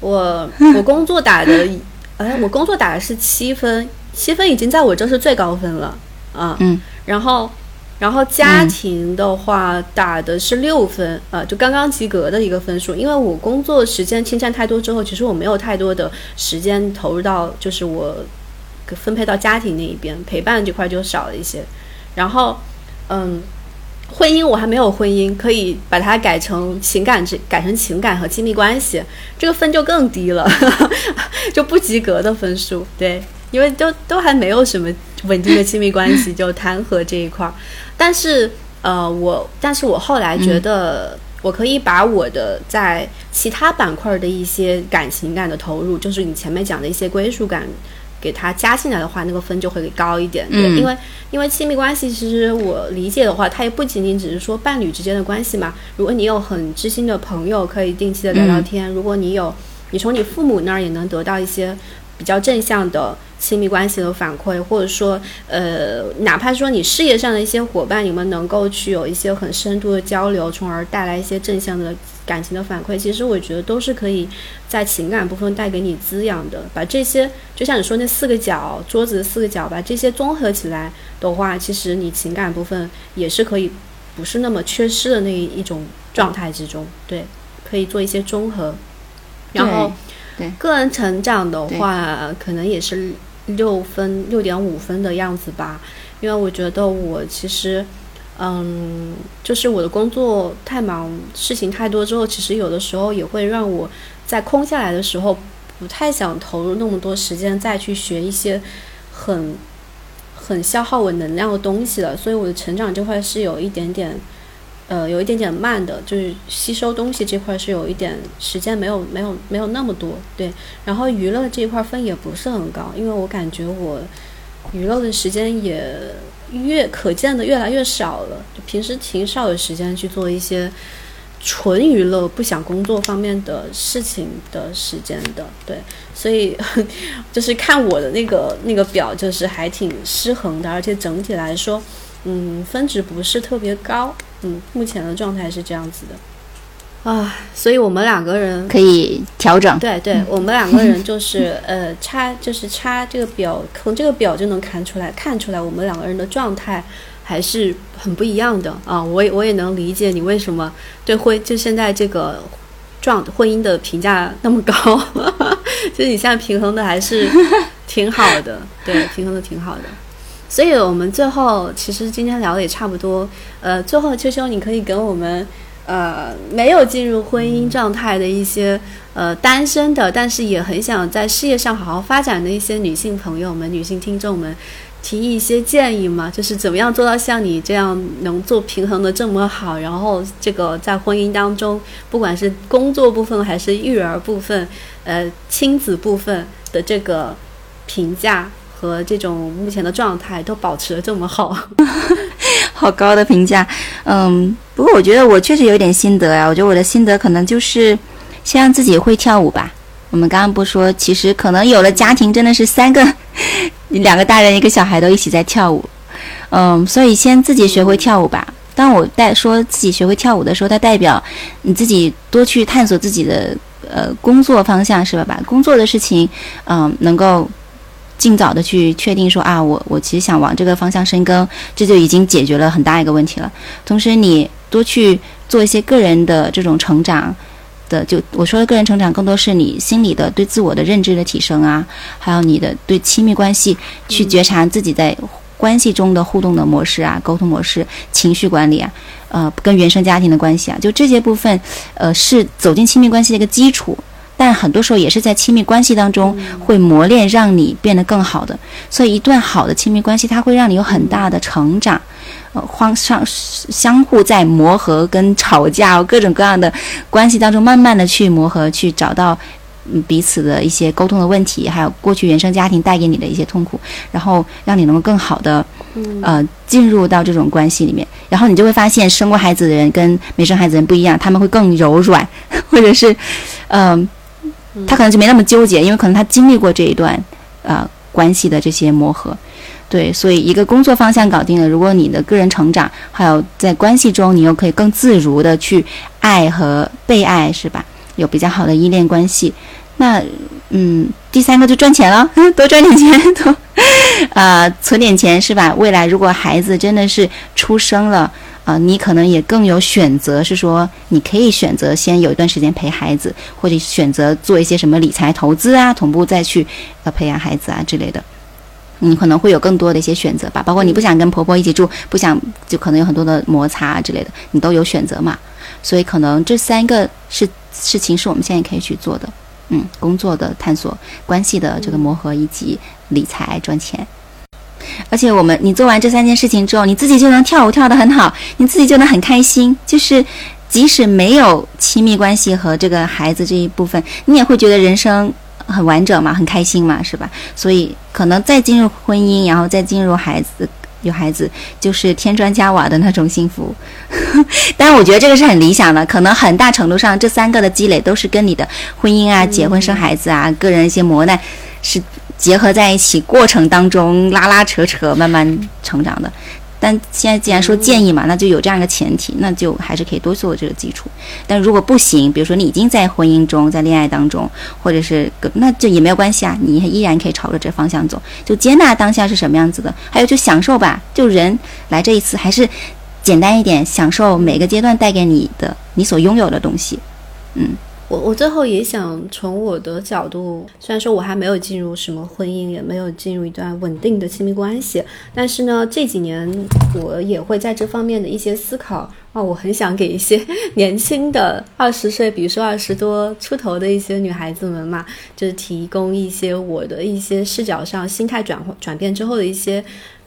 我我工作打的，哎，我工作打的是七分，七分已经在我这是最高分了啊。嗯，然后。然后家庭的话打的是六分，啊，就刚刚及格的一个分数。因为我工作时间侵占太多之后，其实我没有太多的时间投入到就是我分配到家庭那一边，陪伴这块就少了一些。然后，嗯，婚姻我还没有婚姻，可以把它改成情感这改成情感和亲密关系，这个分就更低了，就不及格的分数。对，因为都都还没有什么稳定的亲密关系，就谈和这一块儿。但是，呃，我但是我后来觉得。我可以把我的在其他板块的一些感情感的投入，就是你前面讲的一些归属感，给他加进来的话，那个分就会高一点。对，嗯因为因为亲密关系，其实我理解的话，它也不仅仅只是说伴侣之间的关系嘛。如果你有很知心的朋友，可以定期的聊聊天；如果你有，你从你父母那儿也能得到一些比较正向的亲密关系的反馈，或者说，呃，哪怕说你事业上的一些伙伴，你们能够去有一些很深度的交流，从而带来一些正向的感情的反馈，其实我觉得都是可以在情感部分带给你滋养的。把这些，就像你说那四个角，桌子的四个角，把这些综合起来的话，其实你情感部分也是可以不是那么缺失的那一种状态之中，对，可以做一些综合。然后，对对个人成长的话，可能也是六分、六点五分的样子吧。因为我觉得我其实，嗯，就是我的工作太忙，事情太多之后，其实有的时候也会让我在空下来的时候，不太想投入那么多时间再去学一些很很消耗我能量的东西了。所以我的成长这块是有一点点。呃，有一点点慢的，就是吸收东西这块是有一点时间没有没有没有那么多，对。然后娱乐这一块分也不是很高，因为我感觉我娱乐的时间也越可见的越来越少了，就平时挺少有时间去做一些纯娱乐、不想工作方面的事情的时间的，对。所以 就是看我的那个那个表，就是还挺失衡的，而且整体来说，嗯，分值不是特别高。嗯，目前的状态是这样子的，啊，所以我们两个人可以调整。对对，我们两个人就是 呃差就是差这个表，从这个表就能看出来，看出来我们两个人的状态还是很不一样的啊。我也我也能理解你为什么对婚就现在这个状婚姻的评价那么高，就是你现在平衡的还是挺好的，对，平衡的挺好的。所以我们最后其实今天聊的也差不多，呃，最后秋秋你可以跟我们，呃，没有进入婚姻状态的一些，呃，单身的，但是也很想在事业上好好发展的一些女性朋友们、女性听众们，提一些建议吗？就是怎么样做到像你这样能做平衡的这么好，然后这个在婚姻当中，不管是工作部分还是育儿部分，呃，亲子部分的这个评价。和这种目前的状态都保持的这么好，好高的评价。嗯，不过我觉得我确实有点心得呀。我觉得我的心得可能就是先让自己会跳舞吧。我们刚刚不说，其实可能有了家庭，真的是三个 两个大人一个小孩都一起在跳舞。嗯，所以先自己学会跳舞吧。当我带说自己学会跳舞的时候，它代表你自己多去探索自己的呃工作方向，是吧？把工作的事情，嗯，能够。尽早的去确定说啊，我我其实想往这个方向深耕，这就已经解决了很大一个问题了。同时，你多去做一些个人的这种成长的，就我说的个人成长，更多是你心理的对自我的认知的提升啊，还有你的对亲密关系去觉察自己在关系中的互动的模式啊、沟通模式、情绪管理啊，呃，跟原生家庭的关系啊，就这些部分，呃，是走进亲密关系的一个基础。但很多时候也是在亲密关系当中会磨练，让你变得更好的。所以，一段好的亲密关系，它会让你有很大的成长。呃，荒相相互在磨合跟吵架，各种各样的关系当中，慢慢的去磨合，去找到彼此的一些沟通的问题，还有过去原生家庭带给你的一些痛苦，然后让你能够更好的呃进入到这种关系里面。然后你就会发现，生过孩子的人跟没生孩子的人不一样，他们会更柔软，或者是嗯。他可能就没那么纠结，因为可能他经历过这一段，呃，关系的这些磨合，对，所以一个工作方向搞定了，如果你的个人成长，还有在关系中，你又可以更自如的去爱和被爱，是吧？有比较好的依恋关系，那，嗯，第三个就赚钱了，多赚点钱，多，呃，存点钱，是吧？未来如果孩子真的是出生了。啊，你可能也更有选择，是说你可以选择先有一段时间陪孩子，或者选择做一些什么理财投资啊，同步再去呃培养孩子啊之类的，你可能会有更多的一些选择吧。包括你不想跟婆婆一起住，不想就可能有很多的摩擦之类的，你都有选择嘛。所以可能这三个是事情是我们现在可以去做的，嗯，工作的探索、关系的这个磨合以及理财赚钱。而且我们，你做完这三件事情之后，你自己就能跳舞跳得很好，你自己就能很开心。就是即使没有亲密关系和这个孩子这一部分，你也会觉得人生很完整嘛，很开心嘛，是吧？所以可能再进入婚姻，然后再进入孩子，有孩子就是添砖加瓦的那种幸福。但是我觉得这个是很理想的，可能很大程度上这三个的积累都是跟你的婚姻啊、结婚生孩子啊、个人一些磨难是。结合在一起过程当中拉拉扯扯慢慢成长的，但现在既然说建议嘛，那就有这样一个前提，那就还是可以多做这个基础。但如果不行，比如说你已经在婚姻中，在恋爱当中，或者是那就也没有关系啊，你依然可以朝着这方向走，就接纳当下是什么样子的，还有就享受吧，就人来这一次还是简单一点，享受每个阶段带给你的你所拥有的东西，嗯。我我最后也想从我的角度，虽然说我还没有进入什么婚姻，也没有进入一段稳定的亲密关系，但是呢，这几年我也会在这方面的一些思考啊，我很想给一些 年轻的二十岁，比如说二十多出头的一些女孩子们嘛，就是提供一些我的一些视角上心态转转变之后的一些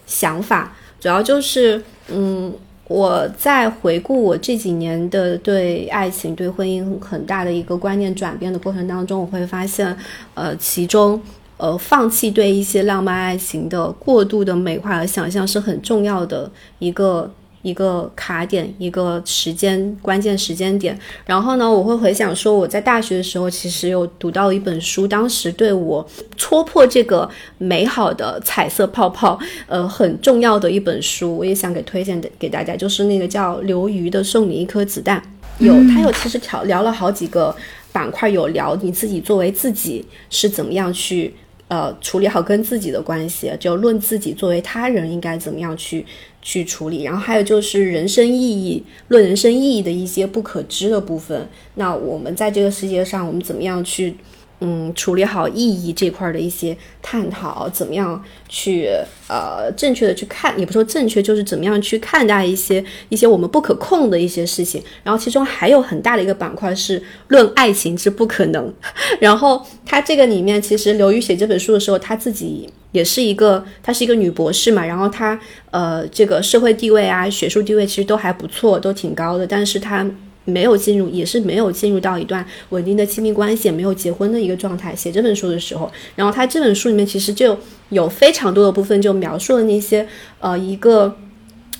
想法，主要就是嗯。我在回顾我这几年的对爱情、对婚姻很大的一个观念转变的过程当中，我会发现，呃，其中，呃，放弃对一些浪漫爱情的过度的美化和想象是很重要的一个。一个卡点，一个时间关键时间点。然后呢，我会回想说，我在大学的时候其实有读到一本书，当时对我戳破这个美好的彩色泡泡，呃，很重要的一本书，我也想给推荐的给大家，就是那个叫刘瑜的《送你一颗子弹》。有，他有其实聊聊了好几个板块，有聊你自己作为自己是怎么样去。呃，处理好跟自己的关系，就论自己作为他人应该怎么样去去处理。然后还有就是人生意义，论人生意义的一些不可知的部分。那我们在这个世界上，我们怎么样去？嗯，处理好意义这块的一些探讨，怎么样去呃正确的去看，也不说正确，就是怎么样去看待一些一些我们不可控的一些事情。然后其中还有很大的一个板块是论爱情之不可能。然后他这个里面，其实刘瑜写这本书的时候，他自己也是一个，她是一个女博士嘛。然后她呃这个社会地位啊，学术地位其实都还不错，都挺高的。但是她。没有进入，也是没有进入到一段稳定的亲密关系，也没有结婚的一个状态。写这本书的时候，然后她这本书里面其实就有非常多的部分，就描述了那些呃一个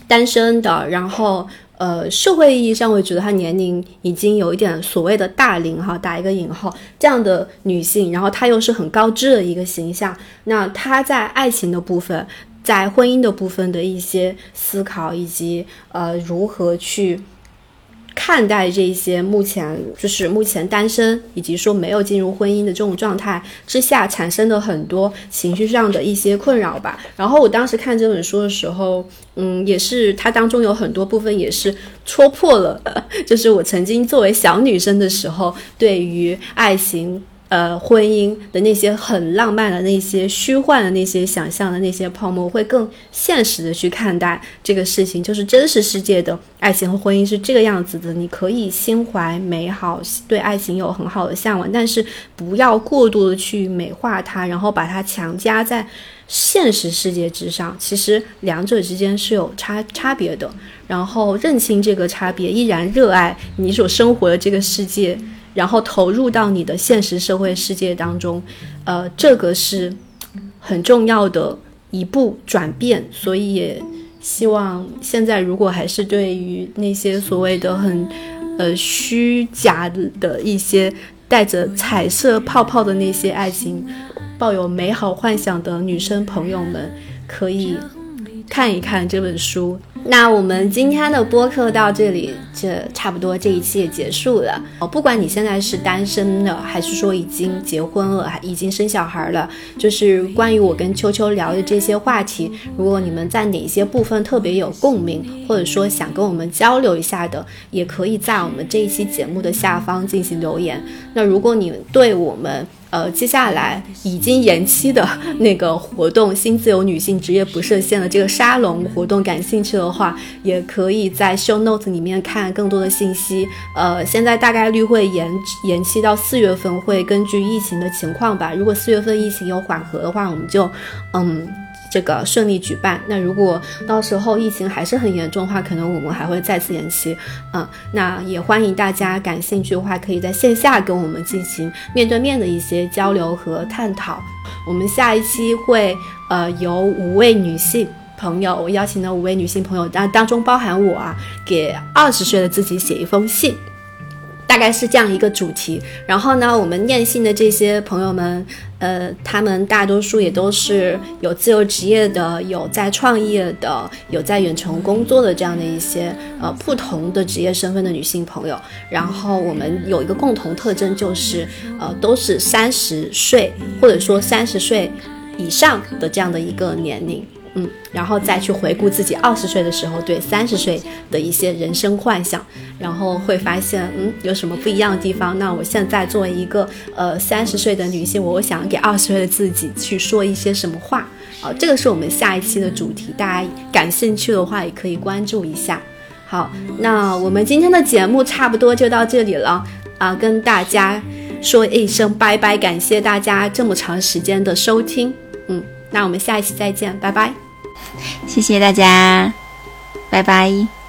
单身的，然后呃社会意义上，我觉得她年龄已经有一点所谓的大龄哈，打一个引号这样的女性，然后她又是很高知的一个形象。那她在爱情的部分，在婚姻的部分的一些思考，以及呃如何去。看待这些目前就是目前单身以及说没有进入婚姻的这种状态之下产生的很多情绪上的一些困扰吧。然后我当时看这本书的时候，嗯，也是它当中有很多部分也是戳破了，就是我曾经作为小女生的时候对于爱情。呃，婚姻的那些很浪漫的那些虚幻的那些想象的那些泡沫，会更现实的去看待这个事情。就是真实世界的爱情和婚姻是这个样子的。你可以心怀美好，对爱情有很好的向往，但是不要过度的去美化它，然后把它强加在现实世界之上。其实两者之间是有差差别的。然后认清这个差别，依然热爱你所生活的这个世界。然后投入到你的现实社会世界当中，呃，这个是很重要的一步转变。所以也希望现在如果还是对于那些所谓的很呃虚假的一些带着彩色泡泡的那些爱情抱有美好幻想的女生朋友们，可以看一看这本书。那我们今天的播客到这里，这差不多这一期也结束了。哦，不管你现在是单身的，还是说已经结婚了，还已经生小孩了，就是关于我跟秋秋聊的这些话题，如果你们在哪些部分特别有共鸣，或者说想跟我们交流一下的，也可以在我们这一期节目的下方进行留言。那如果你对我们，呃，接下来已经延期的那个活动“新自由女性职业不设限”的这个沙龙活动，感兴趣的话，也可以在 show Note 里面看更多的信息。呃，现在大概率会延延期到四月份，会根据疫情的情况吧。如果四月份疫情有缓和的话，我们就嗯。这个顺利举办。那如果到时候疫情还是很严重的话，可能我们还会再次延期。嗯，那也欢迎大家感兴趣的话，可以在线下跟我们进行面对面的一些交流和探讨。我们下一期会呃有五位女性朋友，我邀请的五位女性朋友当当中包含我啊，给二十岁的自己写一封信。大概是这样一个主题，然后呢，我们念信的这些朋友们，呃，他们大多数也都是有自由职业的，有在创业的，有在远程工作的这样的一些呃不同的职业身份的女性朋友。然后我们有一个共同特征，就是呃都是三十岁或者说三十岁以上的这样的一个年龄。嗯，然后再去回顾自己二十岁的时候对三十岁的一些人生幻想，然后会发现，嗯，有什么不一样的地方？那我现在作为一个呃三十岁的女性，我想给二十岁的自己去说一些什么话？啊，这个是我们下一期的主题，大家感兴趣的话也可以关注一下。好，那我们今天的节目差不多就到这里了啊，跟大家说一声拜拜，感谢大家这么长时间的收听，嗯，那我们下一期再见，拜拜。谢谢大家，拜拜。